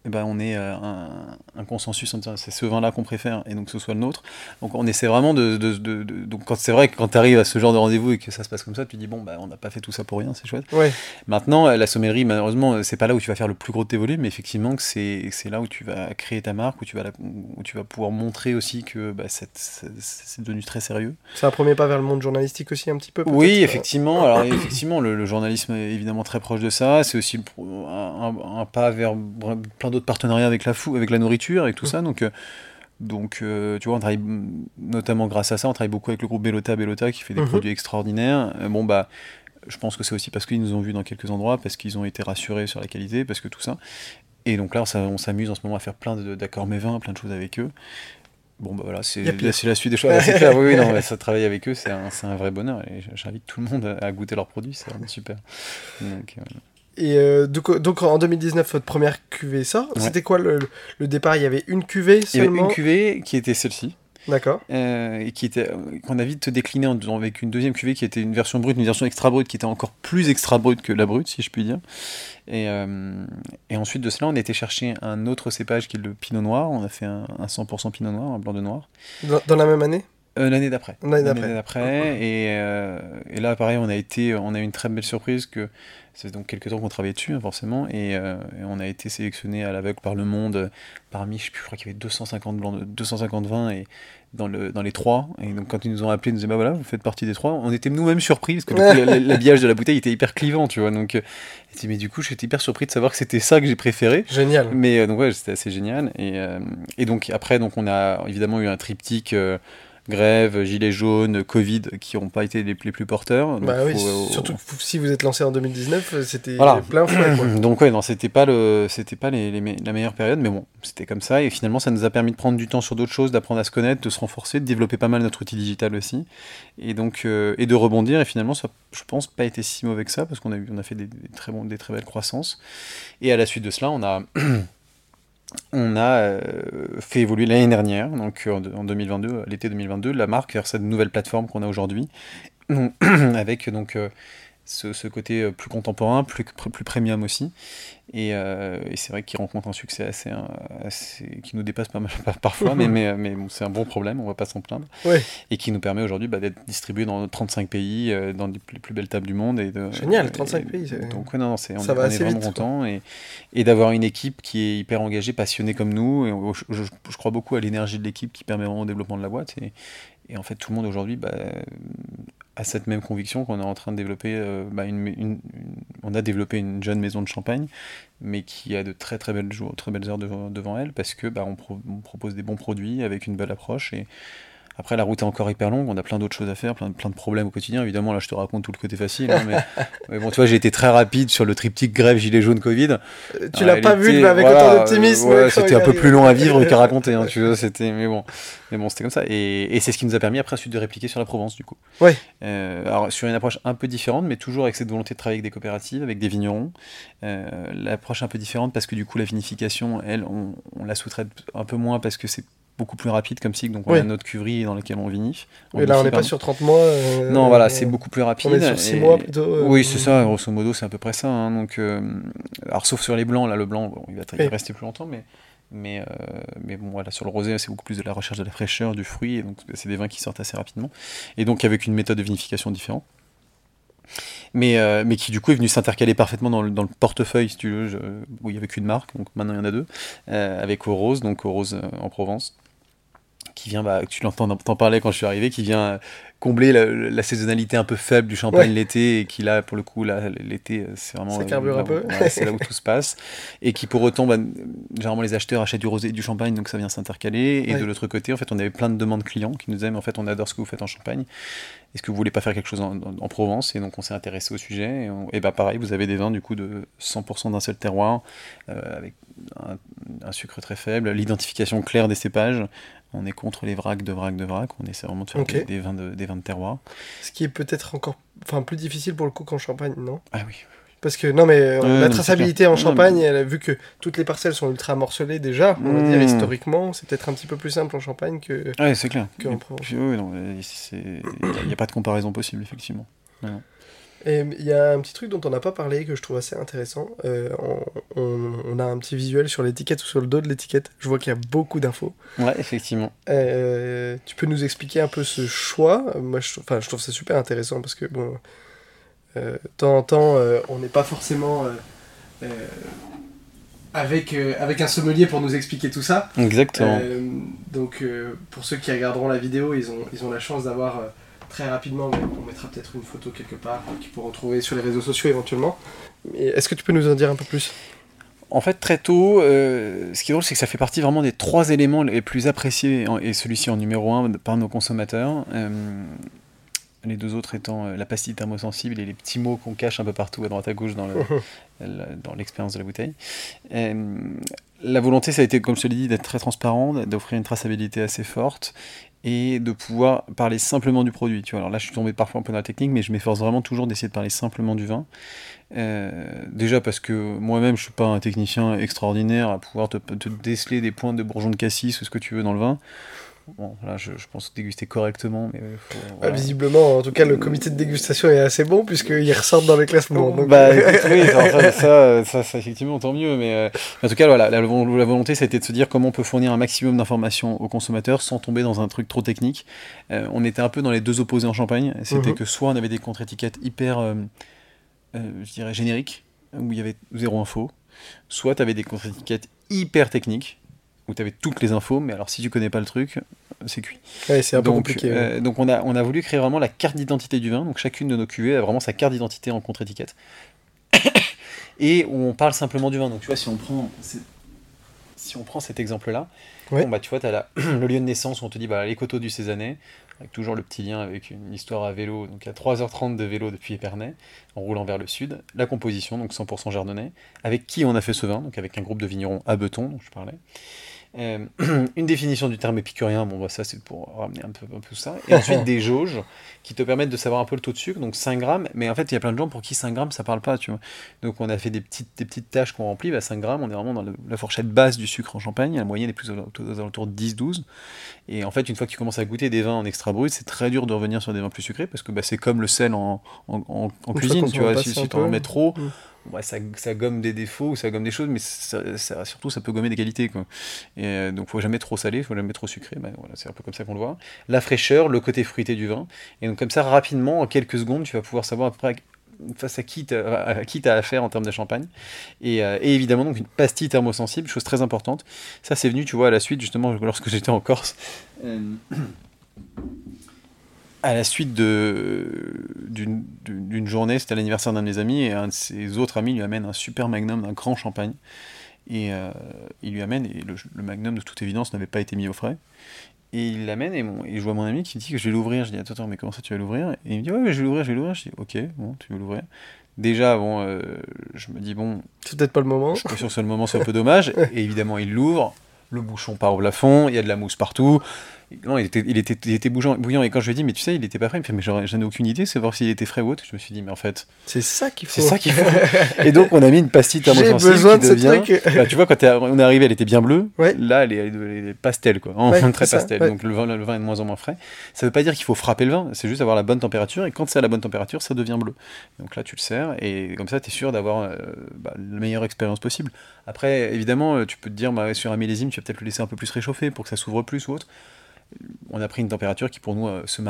Eh ben, on est euh, un, un consensus en disant c'est ce vin-là qu'on préfère et donc que ce soit le nôtre. Donc on essaie vraiment de. de- de- de- donc quand c'est vrai que quand tu arrives à ce genre de rendez-vous et que ça se passe comme ça, tu dis bon, bah, on n'a pas fait tout ça pour rien, c'est chouette. Ouais. Maintenant, euh, la sommellerie, malheureusement, euh, c'est pas là où tu vas faire le plus gros de tes volumes, mais effectivement, que c'est c'est là où tu vas créer ta marque, où tu vas, la- où tu vas pouvoir montrer aussi que bah, c'est devenu très sérieux. C'est un premier pas vers le monde journalistique aussi, un petit peu Oui, effectivement. Alors effectivement, le, le journalisme est évidemment très proche de ça. C'est aussi un, un- un pas vers br- plein d'autres partenariats avec la fou, avec la nourriture, avec tout ça. Donc, euh, donc euh, tu vois, on travaille mm, notamment grâce à ça. On travaille beaucoup avec le groupe Bellota, Bellota qui fait des Mhm. produits extraordinaires. Euh, bon bah, je pense que c'est aussi parce qu'ils nous ont vus dans quelques endroits, parce qu'ils ont été rassurés sur la qualité, parce que tout ça. Et donc là, on s'amuse en ce moment à faire plein d'accords mévins, plein de choses avec eux. Bon, bah voilà, c'est la suite des choses. C'est clair, oui, oui, non, mais ça travailler avec eux, c'est un, un vrai bonheur. Et j'invite tout le monde à, à goûter leurs produits, c'est vraiment super. Donc, euh, Et euh, donc, donc en 2019, votre première cuvée sort. Ouais. C'était quoi le, le départ? Il y avait une cuvée il y avait seulement? une cuvée qui était celle-ci. D'accord. euh, et qui était qu'on a vite décliné en, avec une deuxième cuvée qui était une version brute, une version extra brute qui était encore plus extra brute que la brute, si je puis dire. Et, euh, et ensuite de cela, on été chercher un autre cépage qui est le Pinot Noir. On a fait un, un 100% Pinot Noir, un blanc de noir. Dans, dans la même année? Euh, L'année d'après. L'année d'après. d'après. Et, euh, et là, pareil, on a été, on a eu une très belle surprise que c'est donc quelques temps qu'on travaillait dessus, hein, forcément, et, euh, et on a été sélectionné à l'aveugle par le monde parmi, je, sais plus, je crois qu'il y avait 250 blancs, de- 250 vins et dans le dans les trois. Et donc quand ils nous ont appelés, ils nous disaient bah voilà, vous faites partie des trois. On était nous-mêmes surpris parce que l'habillage de la bouteille était hyper clivant, tu vois. Donc, euh, mais du coup, j'étais hyper surpris de savoir que c'était ça que j'ai préféré. Génial. Mais euh, donc ouais, c'était assez génial. Et, euh, et donc après, donc on a évidemment eu un triptyque grève, gilets jaunes, Covid, qui n'ont pas été les, les plus porteurs. Bah oui, faut- surtout que si vous êtes lancé en 2019, euh, c'était Voilà. plein fouet. Quoi. Donc ouais, non, c'était pas le, c'était pas les, les me- la meilleure période, mais bon, c'était comme ça. Et finalement, ça nous a permis de prendre du temps sur d'autres choses, d'apprendre à se connaître, de se renforcer, de développer pas mal notre outil digital aussi, et donc euh, et de rebondir. Et finalement, ça, je pense, pas été si mauvais que ça parce qu'on a eu, on a fait des, des très bons, des très belles croissances. Et à la suite de cela, on a on a euh, fait évoluer l'année dernière, donc en, en 2022, l'été 2022, la marque vers cette nouvelle plateforme qu'on a aujourd'hui, avec donc euh, ce, ce côté euh, plus contemporain, plus, plus premium aussi. Et, euh, et c'est vrai qu'il rencontre un succès assez, euh, assez- qui nous dépasse pas mal par- parfois, mais, mais, mais bon, c'est un bon problème, on va pas s'en plaindre. Ouais. Et qui nous permet aujourd'hui bah, d'être distribué dans 35 pays, dans les plus, les plus belles tables du monde. Et de, Génial, et- 35 pays, c'est- Donc, ouais, non, c'est, on, ça est, va on est assez vraiment vite, content. Et, et d'avoir une équipe qui est hyper engagée, passionnée comme nous. Et on- je, je- je crois beaucoup à l'énergie de l'équipe qui permet vraiment le développement de la boîte. Et, et en fait, tout le monde aujourd'hui bah, a cette même conviction qu'on est en train de développer. euh, bah, une, on a développé une jeune maison de champagne, mais qui a de très très belles jours, très belles heures devant, elle, parce que bah, on propose des bons produits avec une belle approche. Et après, la route est encore hyper longue. On a plein d'autres choses à faire, plein, plein de problèmes au quotidien. Évidemment, là, je te raconte tout le côté facile. hein, mais, mais bon, tu vois, j'ai été très rapide sur le triptyque grève gilet jaune Covid. Euh, Tu En l'as pas vu mais avec voilà, autant d'optimisme. ouais, c'était un peu plus long à vivre qu'à raconter, hein, tu vois, c'était, mais bon, mais bon, c'était comme ça. Et, et c'est ce qui nous a permis après ensuite de répliquer sur la Provence, du coup. Ouais. Euh, alors sur une approche un peu différente, mais toujours avec cette volonté de travailler avec des coopératives, avec des vignerons. Euh, L'approche un peu différente parce que du coup la vinification, elle, on, on la sous-traite un peu moins parce que c'est beaucoup plus rapide comme cycle, donc on Oui. a notre cuverie dans laquelle on vinifie. Mais là, on n'est pas sur 30 mois. euh, Non, voilà, c'est beaucoup plus rapide. On est sur 6 et- mois plutôt. euh, oui, c'est ça, grosso modo, c'est à peu près ça. hein, donc, euh, alors, sauf sur les blancs, là, le blanc, bon, il va rester plus longtemps, mais, mais, mais bon, voilà, sur le rosé, c'est beaucoup plus de la recherche de la fraîcheur, du fruit, et donc c'est des vins qui sortent assez rapidement, et donc avec une méthode de vinification différente. Mais, euh, mais qui du coup est venu s'intercaler parfaitement dans le, dans le portefeuille, si tu veux, je- où il n'y avait qu'une marque, donc maintenant il y en a deux, euh, avec Au Rose, donc Au Rose euh, en Provence, qui vient, bah, tu l'entends t'en parlais quand je suis arrivé, qui vient euh, combler la, la saisonnalité un peu faible du champagne Ouais. l'été, et qui là, pour le coup, là, l'été, euh, c'est vraiment... Ça euh, carbure un peu. ouais, c'est là où tout se passe, et qui pour autant, bah, généralement les acheteurs achètent du rosé et du champagne, donc ça vient s'intercaler, et Ouais. de l'autre côté, en fait, on avait plein de demandes clients qui nous disaient, mais en fait, on adore ce que vous faites en Champagne, est-ce que vous voulez pas faire quelque chose en, en- en Provence? Et donc on s'est intéressé au sujet. Et, on- et bah pareil, vous avez des vins du coup de 100% d'un seul terroir, euh, avec un, un sucre très faible, l'identification claire des cépages. On est contre les vracs de vrac de vrac. On essaie vraiment de faire des, des vins de, des vins de terroir. Ce qui est peut-être encore enfin, plus difficile pour le coup qu'en Champagne, non? Ah oui. Parce que, non, mais euh, non, la traçabilité en. Champagne, Non, elle vu que toutes les parcelles sont ultra morcelées déjà, on va dire historiquement, c'est peut-être un petit peu plus simple en Champagne que. Ouais, c'est clair. Que en Et Provence. puis, oui, non, c'est- il n'y a pas de comparaison possible, effectivement. Et il y a un petit truc dont on n'a pas parlé que je trouve assez intéressant. Euh, on, on- on a un petit visuel sur l'étiquette ou sur le dos de l'étiquette. Je vois qu'il y a beaucoup d'infos. Ouais, effectivement. Euh, tu peux nous expliquer un peu ce choix? Moi, je, enfin, je trouve ça super intéressant parce que, bon, euh, de temps en temps, euh, on n'est pas forcément avec, euh, avec un sommelier pour nous expliquer tout ça. Exactement. Euh, donc, euh, pour ceux qui regarderont la vidéo, ils ont, ils ont la chance d'avoir très rapidement, mais on mettra peut-être une photo quelque part euh, qu'ils pourront trouver sur les réseaux sociaux éventuellement. Est-ce que tu peux nous en dire un peu plus? En fait, très tôt, euh, ce qui est drôle, c'est que ça fait partie vraiment des trois éléments les plus appréciés, et celui-ci en numéro un par nos consommateurs. Euh, les deux autres étant la pastille thermosensible et les petits mots qu'on cache un peu partout à droite à gauche dans l'expérience de la bouteille. la volonté, ça a été, comme je te l'ai dit, d'être très transparent, d'offrir une traçabilité assez forte et de pouvoir parler simplement du produit. Tu vois. Alors là, je suis tombé parfois un peu dans la technique, mais je m'efforce vraiment toujours d'essayer de parler simplement du vin. Euh, déjà parce que moi-même, je suis pas un technicien extraordinaire à pouvoir te, te, déceler des points de bourgeon de cassis ou ce que tu veux dans le vin. Bon, là, je, pense déguster correctement. Mais bah, visiblement, en tout cas, le comité de dégustation est assez bon puisqu'ils ressortent dans les classements. Bah, oui, ça, ça, ça, effectivement, tant mieux. Mais euh, en tout cas, voilà, la, la volonté, c'était de se dire comment on peut fournir un maximum d'informations aux consommateurs sans tomber dans un truc trop technique. Euh, on était un peu dans les deux opposés en Champagne. C'était mhm. que soit on avait des contre-étiquettes hyper, euh, je dirais, génériques, où il y avait zéro info, soit tu avais des contre-étiquettes hyper techniques où tu avais toutes les infos, mais alors si tu connais pas le truc, c'est cuit. Ouais, c'est un peu compliqué. Euh, donc on a, on a voulu créer vraiment la carte d'identité du vin, donc chacune de nos cuvées a vraiment sa carte d'identité en contre-étiquette. Et où on parle simplement du vin. Donc tu vois, si on prend, si on prend cet exemple-là, bah, tu vois, tu as le lieu de naissance où on te dit bah, les coteaux du Cézanne, avec toujours le petit lien avec une histoire à vélo, donc à 3h30 de vélo depuis Épernay, en roulant vers le sud, la composition, donc 100% chardonnay, avec qui on a fait ce vin, donc avec un groupe de vignerons à Beton, dont je parlais, euh, une définition du terme épicurien, bon, bah, ça c'est pour ramener un peu, un peu ça. Et ensuite des jauges qui te permettent de savoir un peu le taux de sucre, donc 5 grammes. Mais en fait, il y a plein de gens pour qui 5 grammes ça parle pas, tu vois. Donc on a fait des petites, des petites tâches qu'on remplit, bah, 5 grammes, on est vraiment dans la fourchette basse du sucre en champagne. La moyenne est plus aux, alentours de 10-12. Et en fait, une fois que tu commences à goûter des vins en extra brut, c'est très dur de revenir sur des vins plus sucrés parce que bah, c'est comme le sel en, en, en, cuisine, tu vois. Si, tu en mets trop. Mm ça, ça, gomme des défauts, ça gomme des choses, mais surtout ça peut gommer des qualités. Quoi. Et, euh, donc faut jamais trop salé, faut jamais trop sucré. Ben, voilà, c'est un peu comme ça qu'on le voit. La fraîcheur, le côté fruité du vin. Et donc comme ça, rapidement, en quelques secondes, tu vas pouvoir savoir à peu près face à qui tu as affaire en termes de champagne. Et, euh, et, évidemment, donc une pastille thermosensible, chose très importante. Ça, c'est venu, tu vois, à la suite, justement, lorsque j'étais en Corse. Euh, à la suite d'une journée, c'était l'anniversaire d'un de mes amis, et un de ses autres amis lui amène un super magnum d'un grand champagne. Et euh, il lui amène, et le, magnum de toute évidence n'avait pas été mis au frais. Et il l'amène, et, et je vois mon ami qui me dit que je vais l'ouvrir. Je dis, attends, attends, mais comment ça tu vas l'ouvrir? Et il me dit, ouais, je vais l'ouvrir, je vais l'ouvrir. Je dis, ok, bon, tu veux l'ouvrir? Déjà, bon, euh, je me dis, bon. C'est peut-être pas le moment. Je suis sûr que c'est le moment, c'est un peu dommage. Et évidemment, il l'ouvre, le bouchon part au plafond, il y a de la mousse partout. Non, il était, il était, il était bouillant, bouillant, et quand je lui ai dit, mais tu sais, il était pas frais, il me fait, mais j'en ai aucune idée, c'est voir s'il était frais ou autre. Je me suis dit, mais en fait. C'est ça qu'il faut. C'est ça qu'il faut. et donc, on a mis une pastille thermosensible. J'ai besoin de ce truc. Bah, tu vois, quand on est arrivé, elle était bien bleue. Là, elle est, pastel, quoi. En très pastel. Donc, le vin, le vin est de moins en moins frais. Ça veut pas dire qu'il faut frapper le vin, c'est juste avoir la bonne température, et quand c'est à la bonne température, ça devient bleu. Donc là, tu le sers, et comme ça, tu es sûr d'avoir euh, bah, la meilleure expérience possible. Après, évidemment, tu peux te dire, bah, sur un millésime, tu vas peut-être le laisser un peu plus réchauffer pour que ça s'ouvre plus ou autre on a pris une température qui pour nous euh, se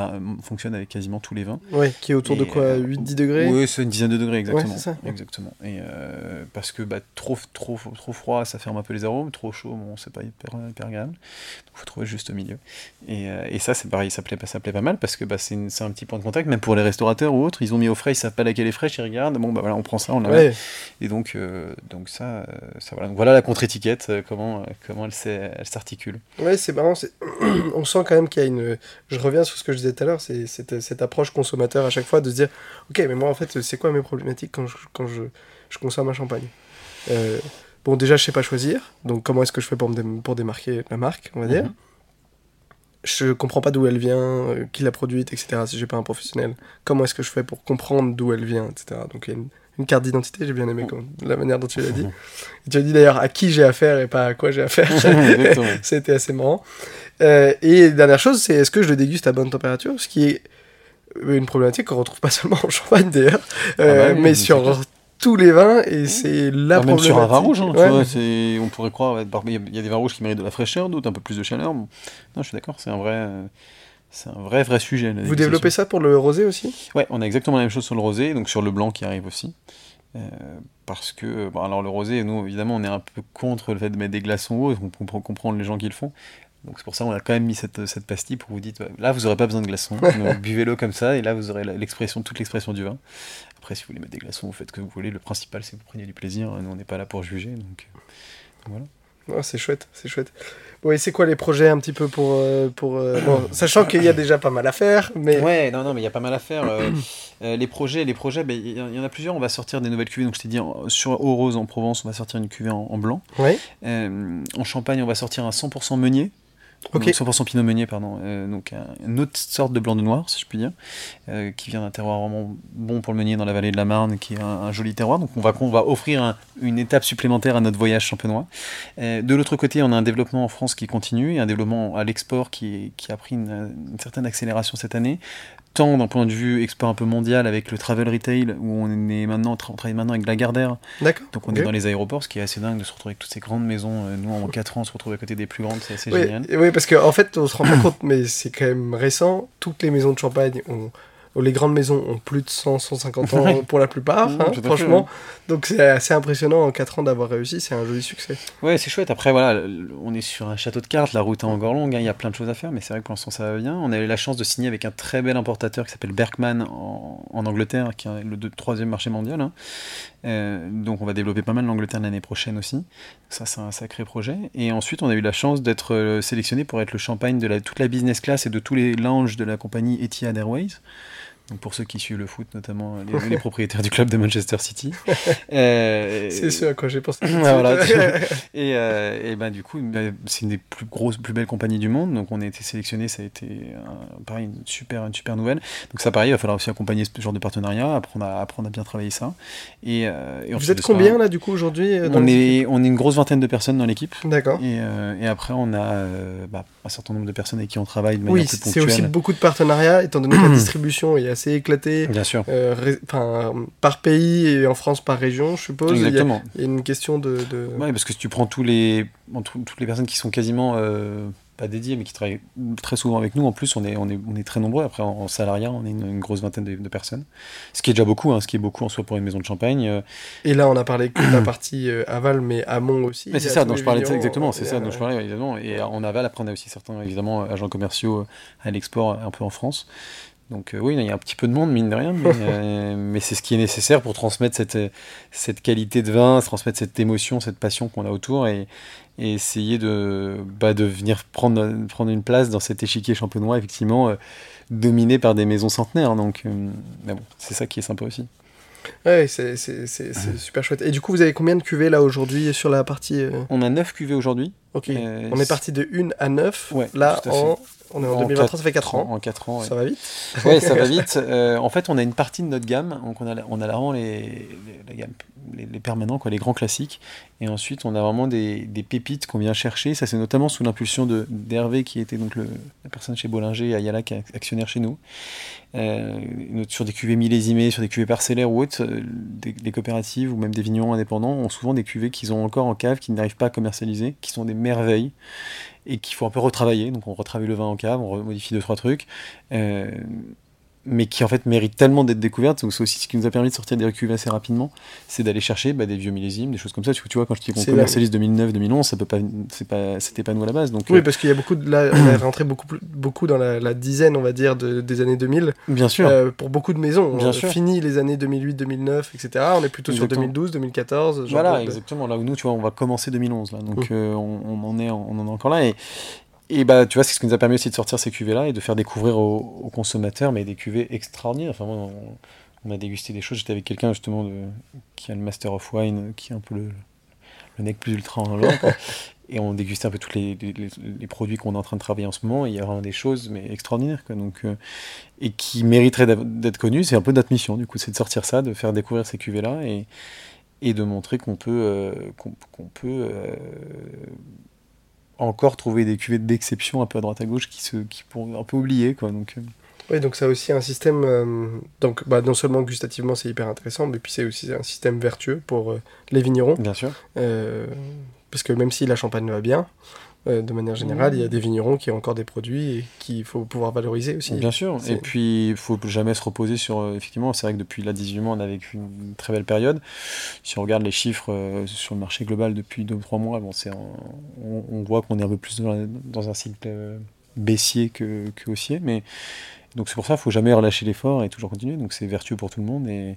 fonctionne avec quasiment tous les vins. Oui, qui est autour de quoi 8-10 euh, degrés? Oui, c'est une dizaine de degrés exactement. ça. Exactement. Et euh, parce que bah, trop, trop, trop froid, ça ferme un peu les arômes, trop chaud, bon, c'est pas hyper, hyper agréable. Donc il faut trouver juste au milieu. Et, et ça, c'est pareil, ça plaît, ça plaît pas mal parce que bah, c'est un petit point de contact, même pour les restaurateurs ou autres. Ils ont mis au frais, ils savent pas laquelle est fraîche, ils regardent, bon, bah voilà, on prend ça, on l'a. Et donc, donc ça, ça voilà. Donc, voilà la contre-étiquette, comment, comment elle s'articule. Ouais, c'est marrant, on sent quand même qu'il y a une. Je reviens sur ce que je disais tout à l'heure, c'est cette, cette, approche consommateur à chaque fois de se dire Ok, mais moi en fait, c'est quoi mes problématiques quand je, quand je, je consomme un champagne? Euh, Bon, déjà, je sais pas choisir, donc comment est-ce que je fais pour, me pour démarquer la marque, on va dire? Mhm. Je comprends pas d'où elle vient, euh, qui l'a produite, etc. Si j'ai pas un professionnel, comment est-ce que je fais pour comprendre d'où elle vient, etc. Donc il y a une, une carte d'identité, j'ai bien aimé la manière dont tu l'as dit. tu as dit d'ailleurs à qui j'ai affaire et pas à quoi j'ai affaire. C'était assez marrant. Euh, et dernière chose, c'est est-ce que je le déguste à bonne température Ce qui est une problématique qu'on retrouve pas seulement en champagne d'ailleurs, ah euh, bah mais sur tous les vins et c'est la ah, problématique. Même sur un vin rouge, hein, tu vois, on pourrait croire, il y a des vins rouges qui méritent de la fraîcheur, d'autres un peu plus de chaleur. Non, je suis d'accord, c'est un vrai. C'est un vrai, vrai sujet. Vous développez ça pour le rosé aussi? Ouais, on a exactement la même chose sur le rosé, donc sur le blanc qui arrive aussi. Euh, parce que, bon, alors le rosé, nous, évidemment, on est un peu contre le fait de mettre des glaçons hauts, on peut comprendre les gens qui le font. Donc c'est pour ça qu'on a quand même mis cette, cette pastille pour vous dire, là, vous n'aurez pas besoin de glaçons, buvez-le comme ça, et là, vous aurez l'expression, toute l'expression du vin. Après, si vous voulez mettre des glaçons, vous faites ce que vous voulez, le principal, c'est que vous preniez du plaisir, nous, on n'est pas là pour juger, donc, euh, voilà. Oh, c'est chouette, c'est chouette. Oui, c'est quoi les projets un petit peu pour. euh, pour euh, bon, sachant qu'il y a déjà pas mal à faire, mais. Ouais, non, non, mais il y a pas mal à faire. euh, les projets, les projets, ben, il y, en- il y en a plusieurs. On va sortir des nouvelles cuvées. Donc, je t'ai dit, en- sur Eau Rose en Provence, on va sortir une cuvée en, en blanc. Ouais. Euh, en Champagne, on va sortir un 100% meunier. Donc 100% Pinot Meunier, pardon. Euh, donc un- une autre sorte de blanc de noir, si je puis dire, euh, qui vient d'un terroir vraiment bon pour le meunier dans la vallée de la Marne, qui est un, joli terroir. Donc on va, on va offrir un- une étape supplémentaire à notre voyage champenois. Euh, de l'autre côté, on a un développement en France qui continue, et un développement à l'export qui, qui a pris une certaine accélération cette année. Tant d'un point de vue export un peu mondial avec le travel retail, où on est maintenant, on travaille maintenant avec Lagardère, D'accord. donc on est dans les aéroports, ce qui est assez dingue de se retrouver avec toutes ces grandes maisons. Euh, Nous, en 4 ans, on se retrouve à côté des plus grandes, c'est assez Oui, génial. oui, parce qu'en en fait, on se rend pas compte, mais c'est quand même récent. Toutes les maisons de champagne ont. Ou Les grandes maisons ont plus de 100, 150 ans pour la plupart, Mmh, hein, fait, franchement. Donc c'est assez impressionnant en 4 ans d'avoir réussi, c'est un joli succès. Ouais, c'est chouette. Après, voilà, on est sur un château de cartes, la route est encore longue, hein, il y a plein de choses à faire, mais c'est vrai que pour l'instant ça va bien. On a eu la chance de signer avec un très bel importateur qui s'appelle Berkman en, en Angleterre, qui est le deux- troisième marché mondial. hein. Euh, donc on va développer pas mal l'Angleterre l'année prochaine aussi. Ça, c'est un sacré projet. Et ensuite, on a eu la chance d'être euh, sélectionné pour être le champagne de toute la business class et de tous les lounges de la compagnie Etihad Airways. Donc pour ceux qui suivent le foot, notamment les, les propriétaires du club de Manchester City. Euh, C'est ce à quoi j'ai pensé. voilà, et, euh, et ben du coup, c'est une des plus grosses, plus belles compagnies du monde. Donc on a été sélectionné, ça a été un- pareil une super, une super nouvelle. Donc ça, pareil, il va falloir aussi accompagner ce genre de partenariat, apprendre à, apprendre à bien travailler ça. Et, euh, et Vous êtes ça, combien là du coup aujourd'hui on est, on est une grosse vingtaine de personnes dans l'équipe. D'accord. Et, euh, et après, on a euh, bah, un certain nombre de personnes avec qui on travaille de manière Oui, plus c'est ponctuelle. aussi beaucoup de partenariats, étant donné que la distribution est assez éclatée. Bien sûr. euh, ré- enfin, par pays et en France par région, je suppose. Il y a- Exactement. Il y, a une question de. de- Ouais, parce que si tu prends tous les, toutes les personnes qui sont quasiment euh, pas dédiées, mais qui travaillent très souvent avec nous, en plus, on est, on est, on est très nombreux. Après, en, en salariat, on est une, une grosse vingtaine de, de personnes. Ce qui est déjà beaucoup, hein, ce qui est beaucoup en soi pour une maison de champagne. euh, Et là, on a parlé que de la partie euh, aval, mais amont aussi. mais c'est ça dont je parlais, exactement, c'est ça dont je parlais, évidemment. Et en aval, après, on a aussi certains, évidemment, agents commerciaux à l'export, un peu en France. Donc euh, oui, il y a un petit peu de monde, mine de rien, mais, euh, mais c'est ce qui est nécessaire pour transmettre cette, cette qualité de vin, transmettre cette émotion, cette passion qu'on a autour et, et essayer de, bah, de venir prendre, prendre une place dans cet échiquier champenois, effectivement, euh, dominé par des maisons centenaires. Donc, mais bon, c'est ça qui est sympa aussi. Ouais, c'est super chouette. Et du coup, vous avez combien de cuvées là aujourd'hui sur la partie. On a 9 cuvées aujourd'hui. Ok. On est parti de 1 à 9. Ouais, là, fait. On est en, 2023, ça fait 4 ans. En 4 ans, ouais. Ça va vite. Ouais, ça va vite. Euh, en fait, on a une partie de notre gamme. Donc, on a, on a vraiment les, les, la gamme, les, les permanents, quoi, les grands classiques. Et ensuite, on a vraiment des, des pépites qu'on vient chercher. Ça, c'est notamment sous l'impulsion d'Hervé, qui était donc le, la personne chez Bollinger, Ayala, qui est actionnaire chez nous. Euh, sur des cuvées millésimées, sur des cuvées parcellaires ou autres, euh, des, des coopératives ou même des vignerons indépendants ont souvent des cuvées qu'ils ont encore en cave, qu'ils n'arrivent pas à commercialiser, qui sont des merveilles et qu'il faut un peu retravailler. Donc on retravaille le vin en cave, on modifie deux trois trucs, euh, mais qui en fait méritent tellement d'être découvertes. Donc c'est aussi ce qui nous a permis de sortir des cuvées assez rapidement, c'est d'aller chercher bah, des vieux millésimes, des choses comme ça. Tu, tu vois, quand je dis qu'on commercialise 2009, 2011, ça peut pas, c'est pas, c'était pas nous à la base. Donc Oui, euh, parce qu'il y a beaucoup de. Là, on est rentré beaucoup, beaucoup dans la, la dizaine, on va dire, de- des années 2000. bien sûr. euh, pour beaucoup de maisons. Bien on sûr. finit les années 2008, 2009, etc. On est plutôt sur Exactement. 2012, 2014. ce genre Voilà, de- exactement. Là où nous, tu vois, on va commencer 2011. Là, donc euh, on, on en est, on en est encore là. Et, et bah, tu vois, c'est ce qui nous a permis aussi de sortir ces cuvées-là et de faire découvrir aux, aux consommateurs, mais des cuvées extraordinaires. Enfin, moi, on, on a dégusté des choses. J'étais avec quelqu'un justement de, qui a le Master of Wine, qui est un peu le, le nec plus ultra en Europe. et on dégustait un peu tous les, les- produits qu'on est en train de travailler en ce moment. Et il y a vraiment des choses mais extraordinaires. Quoi. Donc, euh, et qui mériteraient d'être connues. C'est un peu notre mission, du coup, c'est de sortir ça, de faire découvrir ces cuvées-là. Et, et de montrer qu'on peut, euh, qu'on qu'on peut euh, encore trouver des cuvées d'exception un peu à droite à gauche qui se qui pourront un peu oublier quoi donc euh, Oui, donc ça a aussi un système. euh, donc, bah, non seulement gustativement, c'est hyper intéressant, mais puis c'est aussi un système vertueux pour euh, les vignerons. bien sûr Euh, parce que même si la champagne va bien, euh, de manière générale, il y a des vignerons qui ont encore des produits et qu'il faut pouvoir valoriser aussi. bien sûr et puis il faut jamais se reposer sur euh, effectivement c'est vrai que depuis la 18 mois on a vécu une très belle période si on regarde les chiffres euh, sur le marché global depuis 2-3 mois bon c'est on, on voit qu'on est un peu plus dans, un cycle euh, baissier que, que haussier mais donc c'est pour ça qu'il faut jamais relâcher l'effort et toujours continuer donc c'est vertueux pour tout le monde et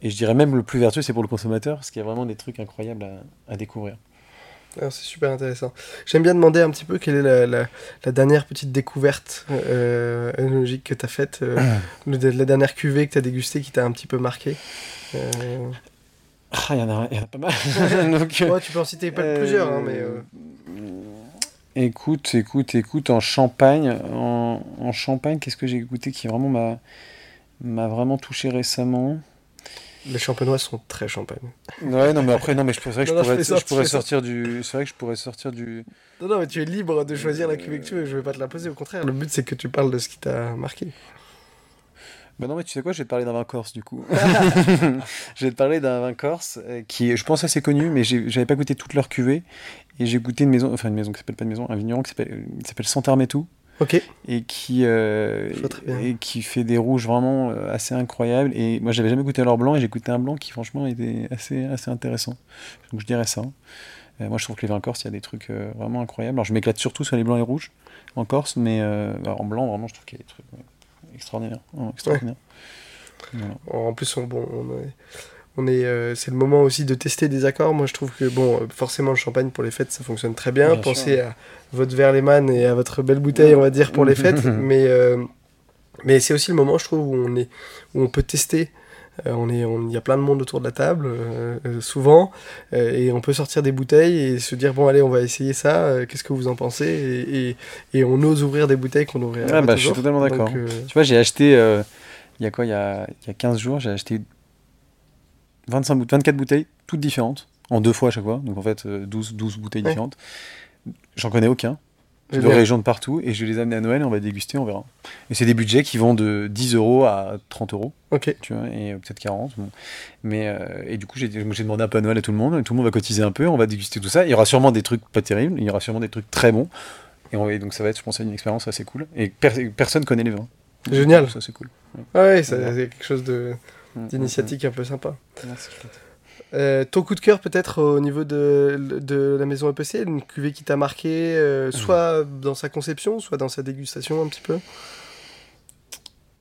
et je dirais même le plus vertueux, c'est pour le consommateur, parce qu'il y a vraiment des trucs incroyables à, à découvrir. Ah, c'est super intéressant. J'aime bien demander un petit peu quelle est la, la, la dernière petite découverte euh, œnologique que tu as faite, euh, le- la dernière cuvée que tu as dégustée qui t'a un petit peu marqué. Euh, Ah, il y, en a- il y en a pas mal. Donc, euh, ouais, tu peux en citer pas plusieurs, hein, mais. Écoute, écoute, écoute, en Champagne, en, en Champagne, qu'est-ce que j'ai goûté qui vraiment m'a m'a vraiment touché récemment? Les champenois sont très champagne. Ouais, non, mais après, non, mais je, c'est vrai que Non, je pourrais, je je pourrais sortir du. C'est vrai que je pourrais sortir du. Non, non, mais tu es libre de choisir la cuvée que tu veux, je vais pas te la poser, au contraire. Le but, c'est que tu parles de ce qui t'a marqué. Bah non, mais tu sais quoi, je vais te parler d'un vin corse du coup. je vais te parler d'un vin corse euh, qui est, je pense, assez connu, mais j'avais pas goûté toute leur cuvée. Et j'ai goûté une maison, enfin une maison qui s'appelle pas une maison, un vigneron qui s'appelle qui s'appelle Santarmetou Ok. et qui, euh, et qui fait des rouges vraiment euh, assez incroyables. Et moi, j'avais jamais goûté leur blanc et j'ai goûté un blanc qui, franchement, était assez, assez intéressant. Donc je dirais ça. Euh, moi, je trouve que les vins corses, il y a des trucs euh, vraiment incroyables. Alors, je m'éclate surtout sur les blancs et rouges en Corse, mais euh, en blanc, vraiment, je trouve qu'il y a des trucs extraordinaires. extraordinaires. Voilà. En plus, on, bon, on est, on est, euh, c'est le moment aussi de tester des accords. Moi, je trouve que bon, euh, forcément, le champagne pour les fêtes, ça fonctionne très bien. Bien Pensez sûr. à votre verre Lehmann et à votre belle bouteille, on va dire, pour les fêtes. mais euh, mais c'est aussi le moment, je trouve, où on est, où on peut tester. Euh, on est, on- il y a plein de monde autour de la table, souvent, et on peut sortir des bouteilles et se dire bon allez, on va essayer ça. Qu'est-ce que vous en pensez? Et, et, et on ose ouvrir des bouteilles qu'on ouvrait. Ah, bah, je suis totalement d'accord. Tu vois, j'ai acheté, il y a quoi, il y a, il y a 15 jours, j'ai acheté 25 bout- 24 bouteilles, toutes différentes, en deux fois à chaque fois. Donc en fait, euh, 12, 12 bouteilles Ouais. différentes. J'en connais aucun. de régions de partout et je vais les amener à Noël et on va déguster, on verra. Et c'est des budgets qui vont de 10 euros à 30 euros, Ok. tu vois, et peut-être 40. bon. Mais, euh, et du coup, j'ai demandé un peu à Noël à tout le monde, et tout le monde va cotiser un peu, on va déguster tout ça. Il y aura sûrement des trucs pas terribles, il y aura sûrement des trucs très bons. Et, on- et donc ça va être, je pense, une expérience assez cool. Et per- personne connaît les vins. Génial. Ça, c'est cool. Ah ouais, ça- Voilà. c'est quelque chose de d'initiatique un peu sympa. mm, mm. Chouette. Euh, ton coup de cœur peut-être au niveau de, de la maison EPC, une cuvée qui t'a marqué, euh, soit dans sa conception, soit dans sa dégustation un petit peu?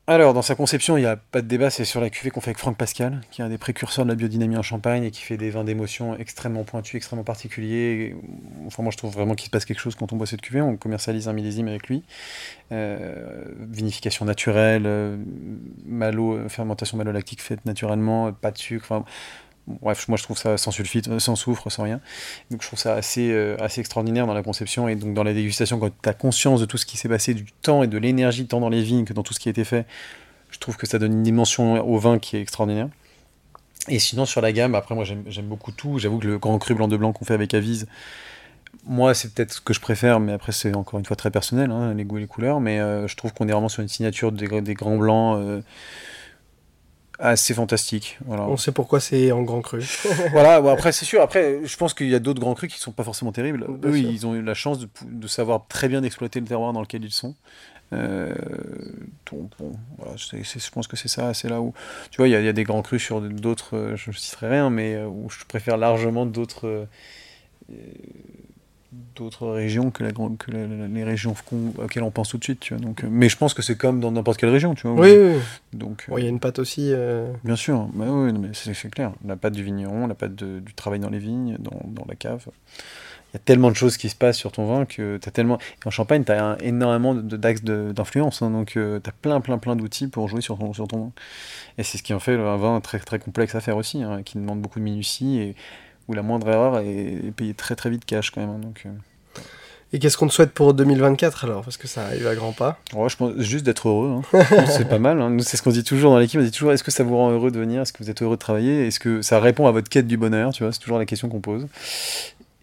Alors, dans sa conception, il n'y a pas de débat, c'est sur la cuvée qu'on fait avec Franck Pascal, qui est un des précurseurs de la biodynamie en Champagne et qui fait des vins d'émotion extrêmement pointus, extrêmement particuliers. Enfin, moi, je trouve vraiment qu'il se passe quelque chose quand on boit cette cuvée. On commercialise un millésime avec lui. Euh, vinification naturelle, euh, malo, fermentation malolactique faite naturellement, pas de sucre. Bref, moi, je trouve ça sans sulfite, euh, sans soufre, sans rien. Donc, je trouve ça assez, euh, assez extraordinaire dans la conception et donc dans la dégustation, quand tu as conscience de tout ce qui s'est passé, du temps et de l'énergie, tant dans les vignes que dans tout ce qui a été fait je trouve que ça donne une dimension au vin qui est extraordinaire. Et sinon, sur la gamme, après, moi, j'aime beaucoup tout. J'avoue que le grand cru blanc de blanc qu'on fait avec Avise, moi, c'est peut-être ce que je préfère, mais après, c'est encore une fois très personnel, hein, les goûts et les couleurs. Mais euh, je trouve qu'on est vraiment sur une signature des, gr- des grands blancs assez fantastique. Voilà. On sait pourquoi c'est en grand cru. voilà, bon, après, c'est sûr. Après, je pense qu'il y a d'autres grands crus qui sont pas forcément terribles. Bien Eux, sûr. ils ont eu la chance de, savoir très bien exploiter le terroir dans lequel ils sont. Euh, donc, bon, voilà, c'est- c'est- je pense que c'est ça, c'est là où. Tu vois, il y, a- il y a des grands crus sur d'autres, euh, je ne citerai rien, mais euh, où je préfère largement d'autres. euh, d'autres régions que, la, que la- la- les régions auxquelles on pense tout de suite tu vois donc euh, mais je pense que c'est comme dans n'importe quelle région tu vois oui, oui, oui. donc euh, Bon, Il y a une pâte aussi. euh, Bien sûr, bah oui, mais c'est clair. La pâte du vigneron, la pâte de- du travail dans les vignes, dans, dans la cave. Il y a tellement de choses qui se passent sur ton vin que tu as tellement. Et en Champagne, tu as énormément de- d'axes de- d'influence. hein, donc tu as plein, plein, plein d'outils pour jouer sur ton, sur ton vin. Et c'est ce qui en fait un vin très, très complexe à faire aussi, hein, qui demande beaucoup de minutie et où la moindre erreur est, payée très, très vite cash quand même. hein, donc, euh, Et qu'est-ce qu'on te souhaite pour 2024 alors? Parce que ça arrive à grands pas. Ouais, je pense juste d'être heureux. hein. C'est pas mal. hein. C'est ce qu'on dit toujours dans l'équipe. On dit toujours est-ce que ça vous rend heureux de venir? Est-ce que vous êtes heureux de travailler? Est-ce que ça répond à votre quête du bonheur? Tu vois, c'est toujours la question qu'on pose.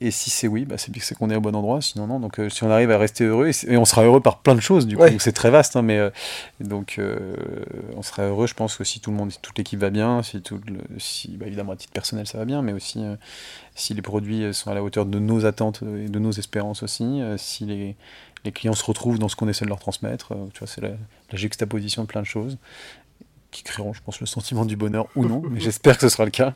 Et si c'est oui, bah, c'est qu'on est au bon endroit. Sinon, non. Donc, euh, si on arrive à rester heureux, et, on sera heureux par plein de choses, du coup. Ouais. C'est très vaste, hein, mais euh, donc euh, on sera heureux, je pense, que si tout le monde, si toute l'équipe va bien, si tout le, si, bah, évidemment, à titre personnel, ça va bien, mais aussi si les produits sont à la hauteur de nos attentes et de nos espérances aussi, si les, les clients se retrouvent dans ce qu'on essaie de leur transmettre. tu vois, c'est la, la juxtaposition de plein de choses qui créeront, je pense, le sentiment du bonheur ou non, mais j'espère que ce sera le cas.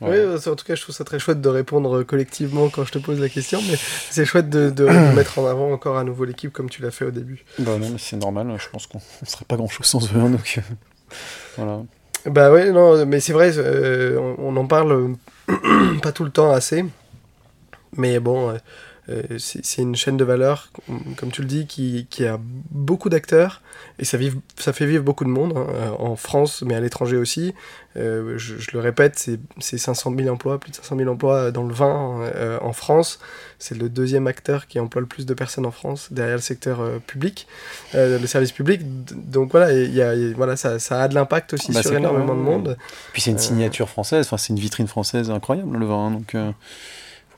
Voilà. Oui, en tout cas, je trouve ça très chouette de répondre collectivement quand je te pose la question, mais c'est chouette de, mettre en avant encore à nouveau l'équipe comme tu l'as fait au début. Bah non, mais c'est normal, je pense qu'on ne serait pas grand-chose sans eux, hein, donc euh, voilà. Bah ouais, non, mais c'est vrai, euh, on, on en parle pas tout le temps assez. Mais bon, euh, c'est une chaîne de valeur, comme tu le dis, qui, qui a beaucoup d'acteurs et ça, vive, ça fait vivre beaucoup de monde, hein, euh, en France, mais à l'étranger aussi. Euh, je, le répète, c'est 500 000 emplois, plus de 500 000 emplois dans le vin en France. C'est le deuxième acteur qui emploie le plus de personnes en France, derrière le secteur public, le service public. Donc voilà, y a, voilà ça, ça, a de l'impact aussi bah, sur énormément de monde. Puis c'est une signature française, c'est une vitrine française incroyable, le vin. Donc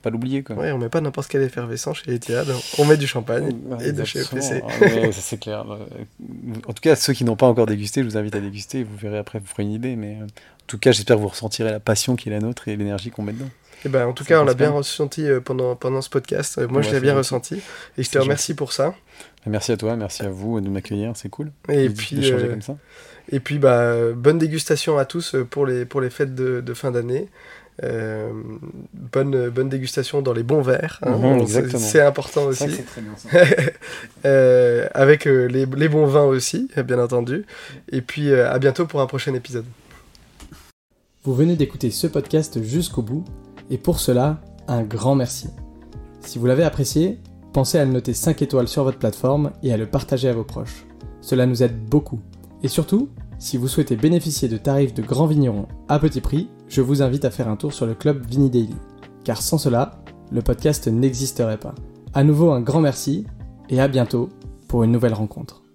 pas l'oublier. Quoi. Ouais, on met pas n'importe quel effervescent chez Etihad, on met du champagne et de chez EPC. Ah c'est clair. En tout cas, ceux qui n'ont pas encore dégusté, je vous invite à déguster, vous verrez après, vous ferez une idée. Mais euh, en tout cas, j'espère que vous ressentirez la passion qui est la nôtre et l'énergie qu'on met dedans. Et eh ben, en tout cas, on l'a bien ressenti euh, pendant, pendant ce podcast. Moi, je l'ai bien ressenti. Et je te remercie pour ça. Merci à toi, merci à vous de m'accueillir, c'est cool. Et puis, euh, comme ça. Et puis, bah, bonne dégustation à tous pour les, pour les fêtes de, de fin d'année. Euh, bonne, bonne dégustation dans les bons verres. Hein. Mhm, c'est important aussi. euh, avec euh, les, les, bons vins aussi, bien entendu. Et puis euh, à bientôt pour un prochain épisode. Vous venez d'écouter ce podcast jusqu'au bout. Et pour cela, un grand merci. Si vous l'avez apprécié, pensez à le noter 5 étoiles sur votre plateforme et à le partager à vos proches. Cela nous aide beaucoup. Et surtout, si vous souhaitez bénéficier de tarifs de grands vignerons à petit prix, je vous invite à faire un tour sur le club Vini Daily. Car sans cela, le podcast n'existerait pas. À nouveau un grand merci et à bientôt pour une nouvelle rencontre.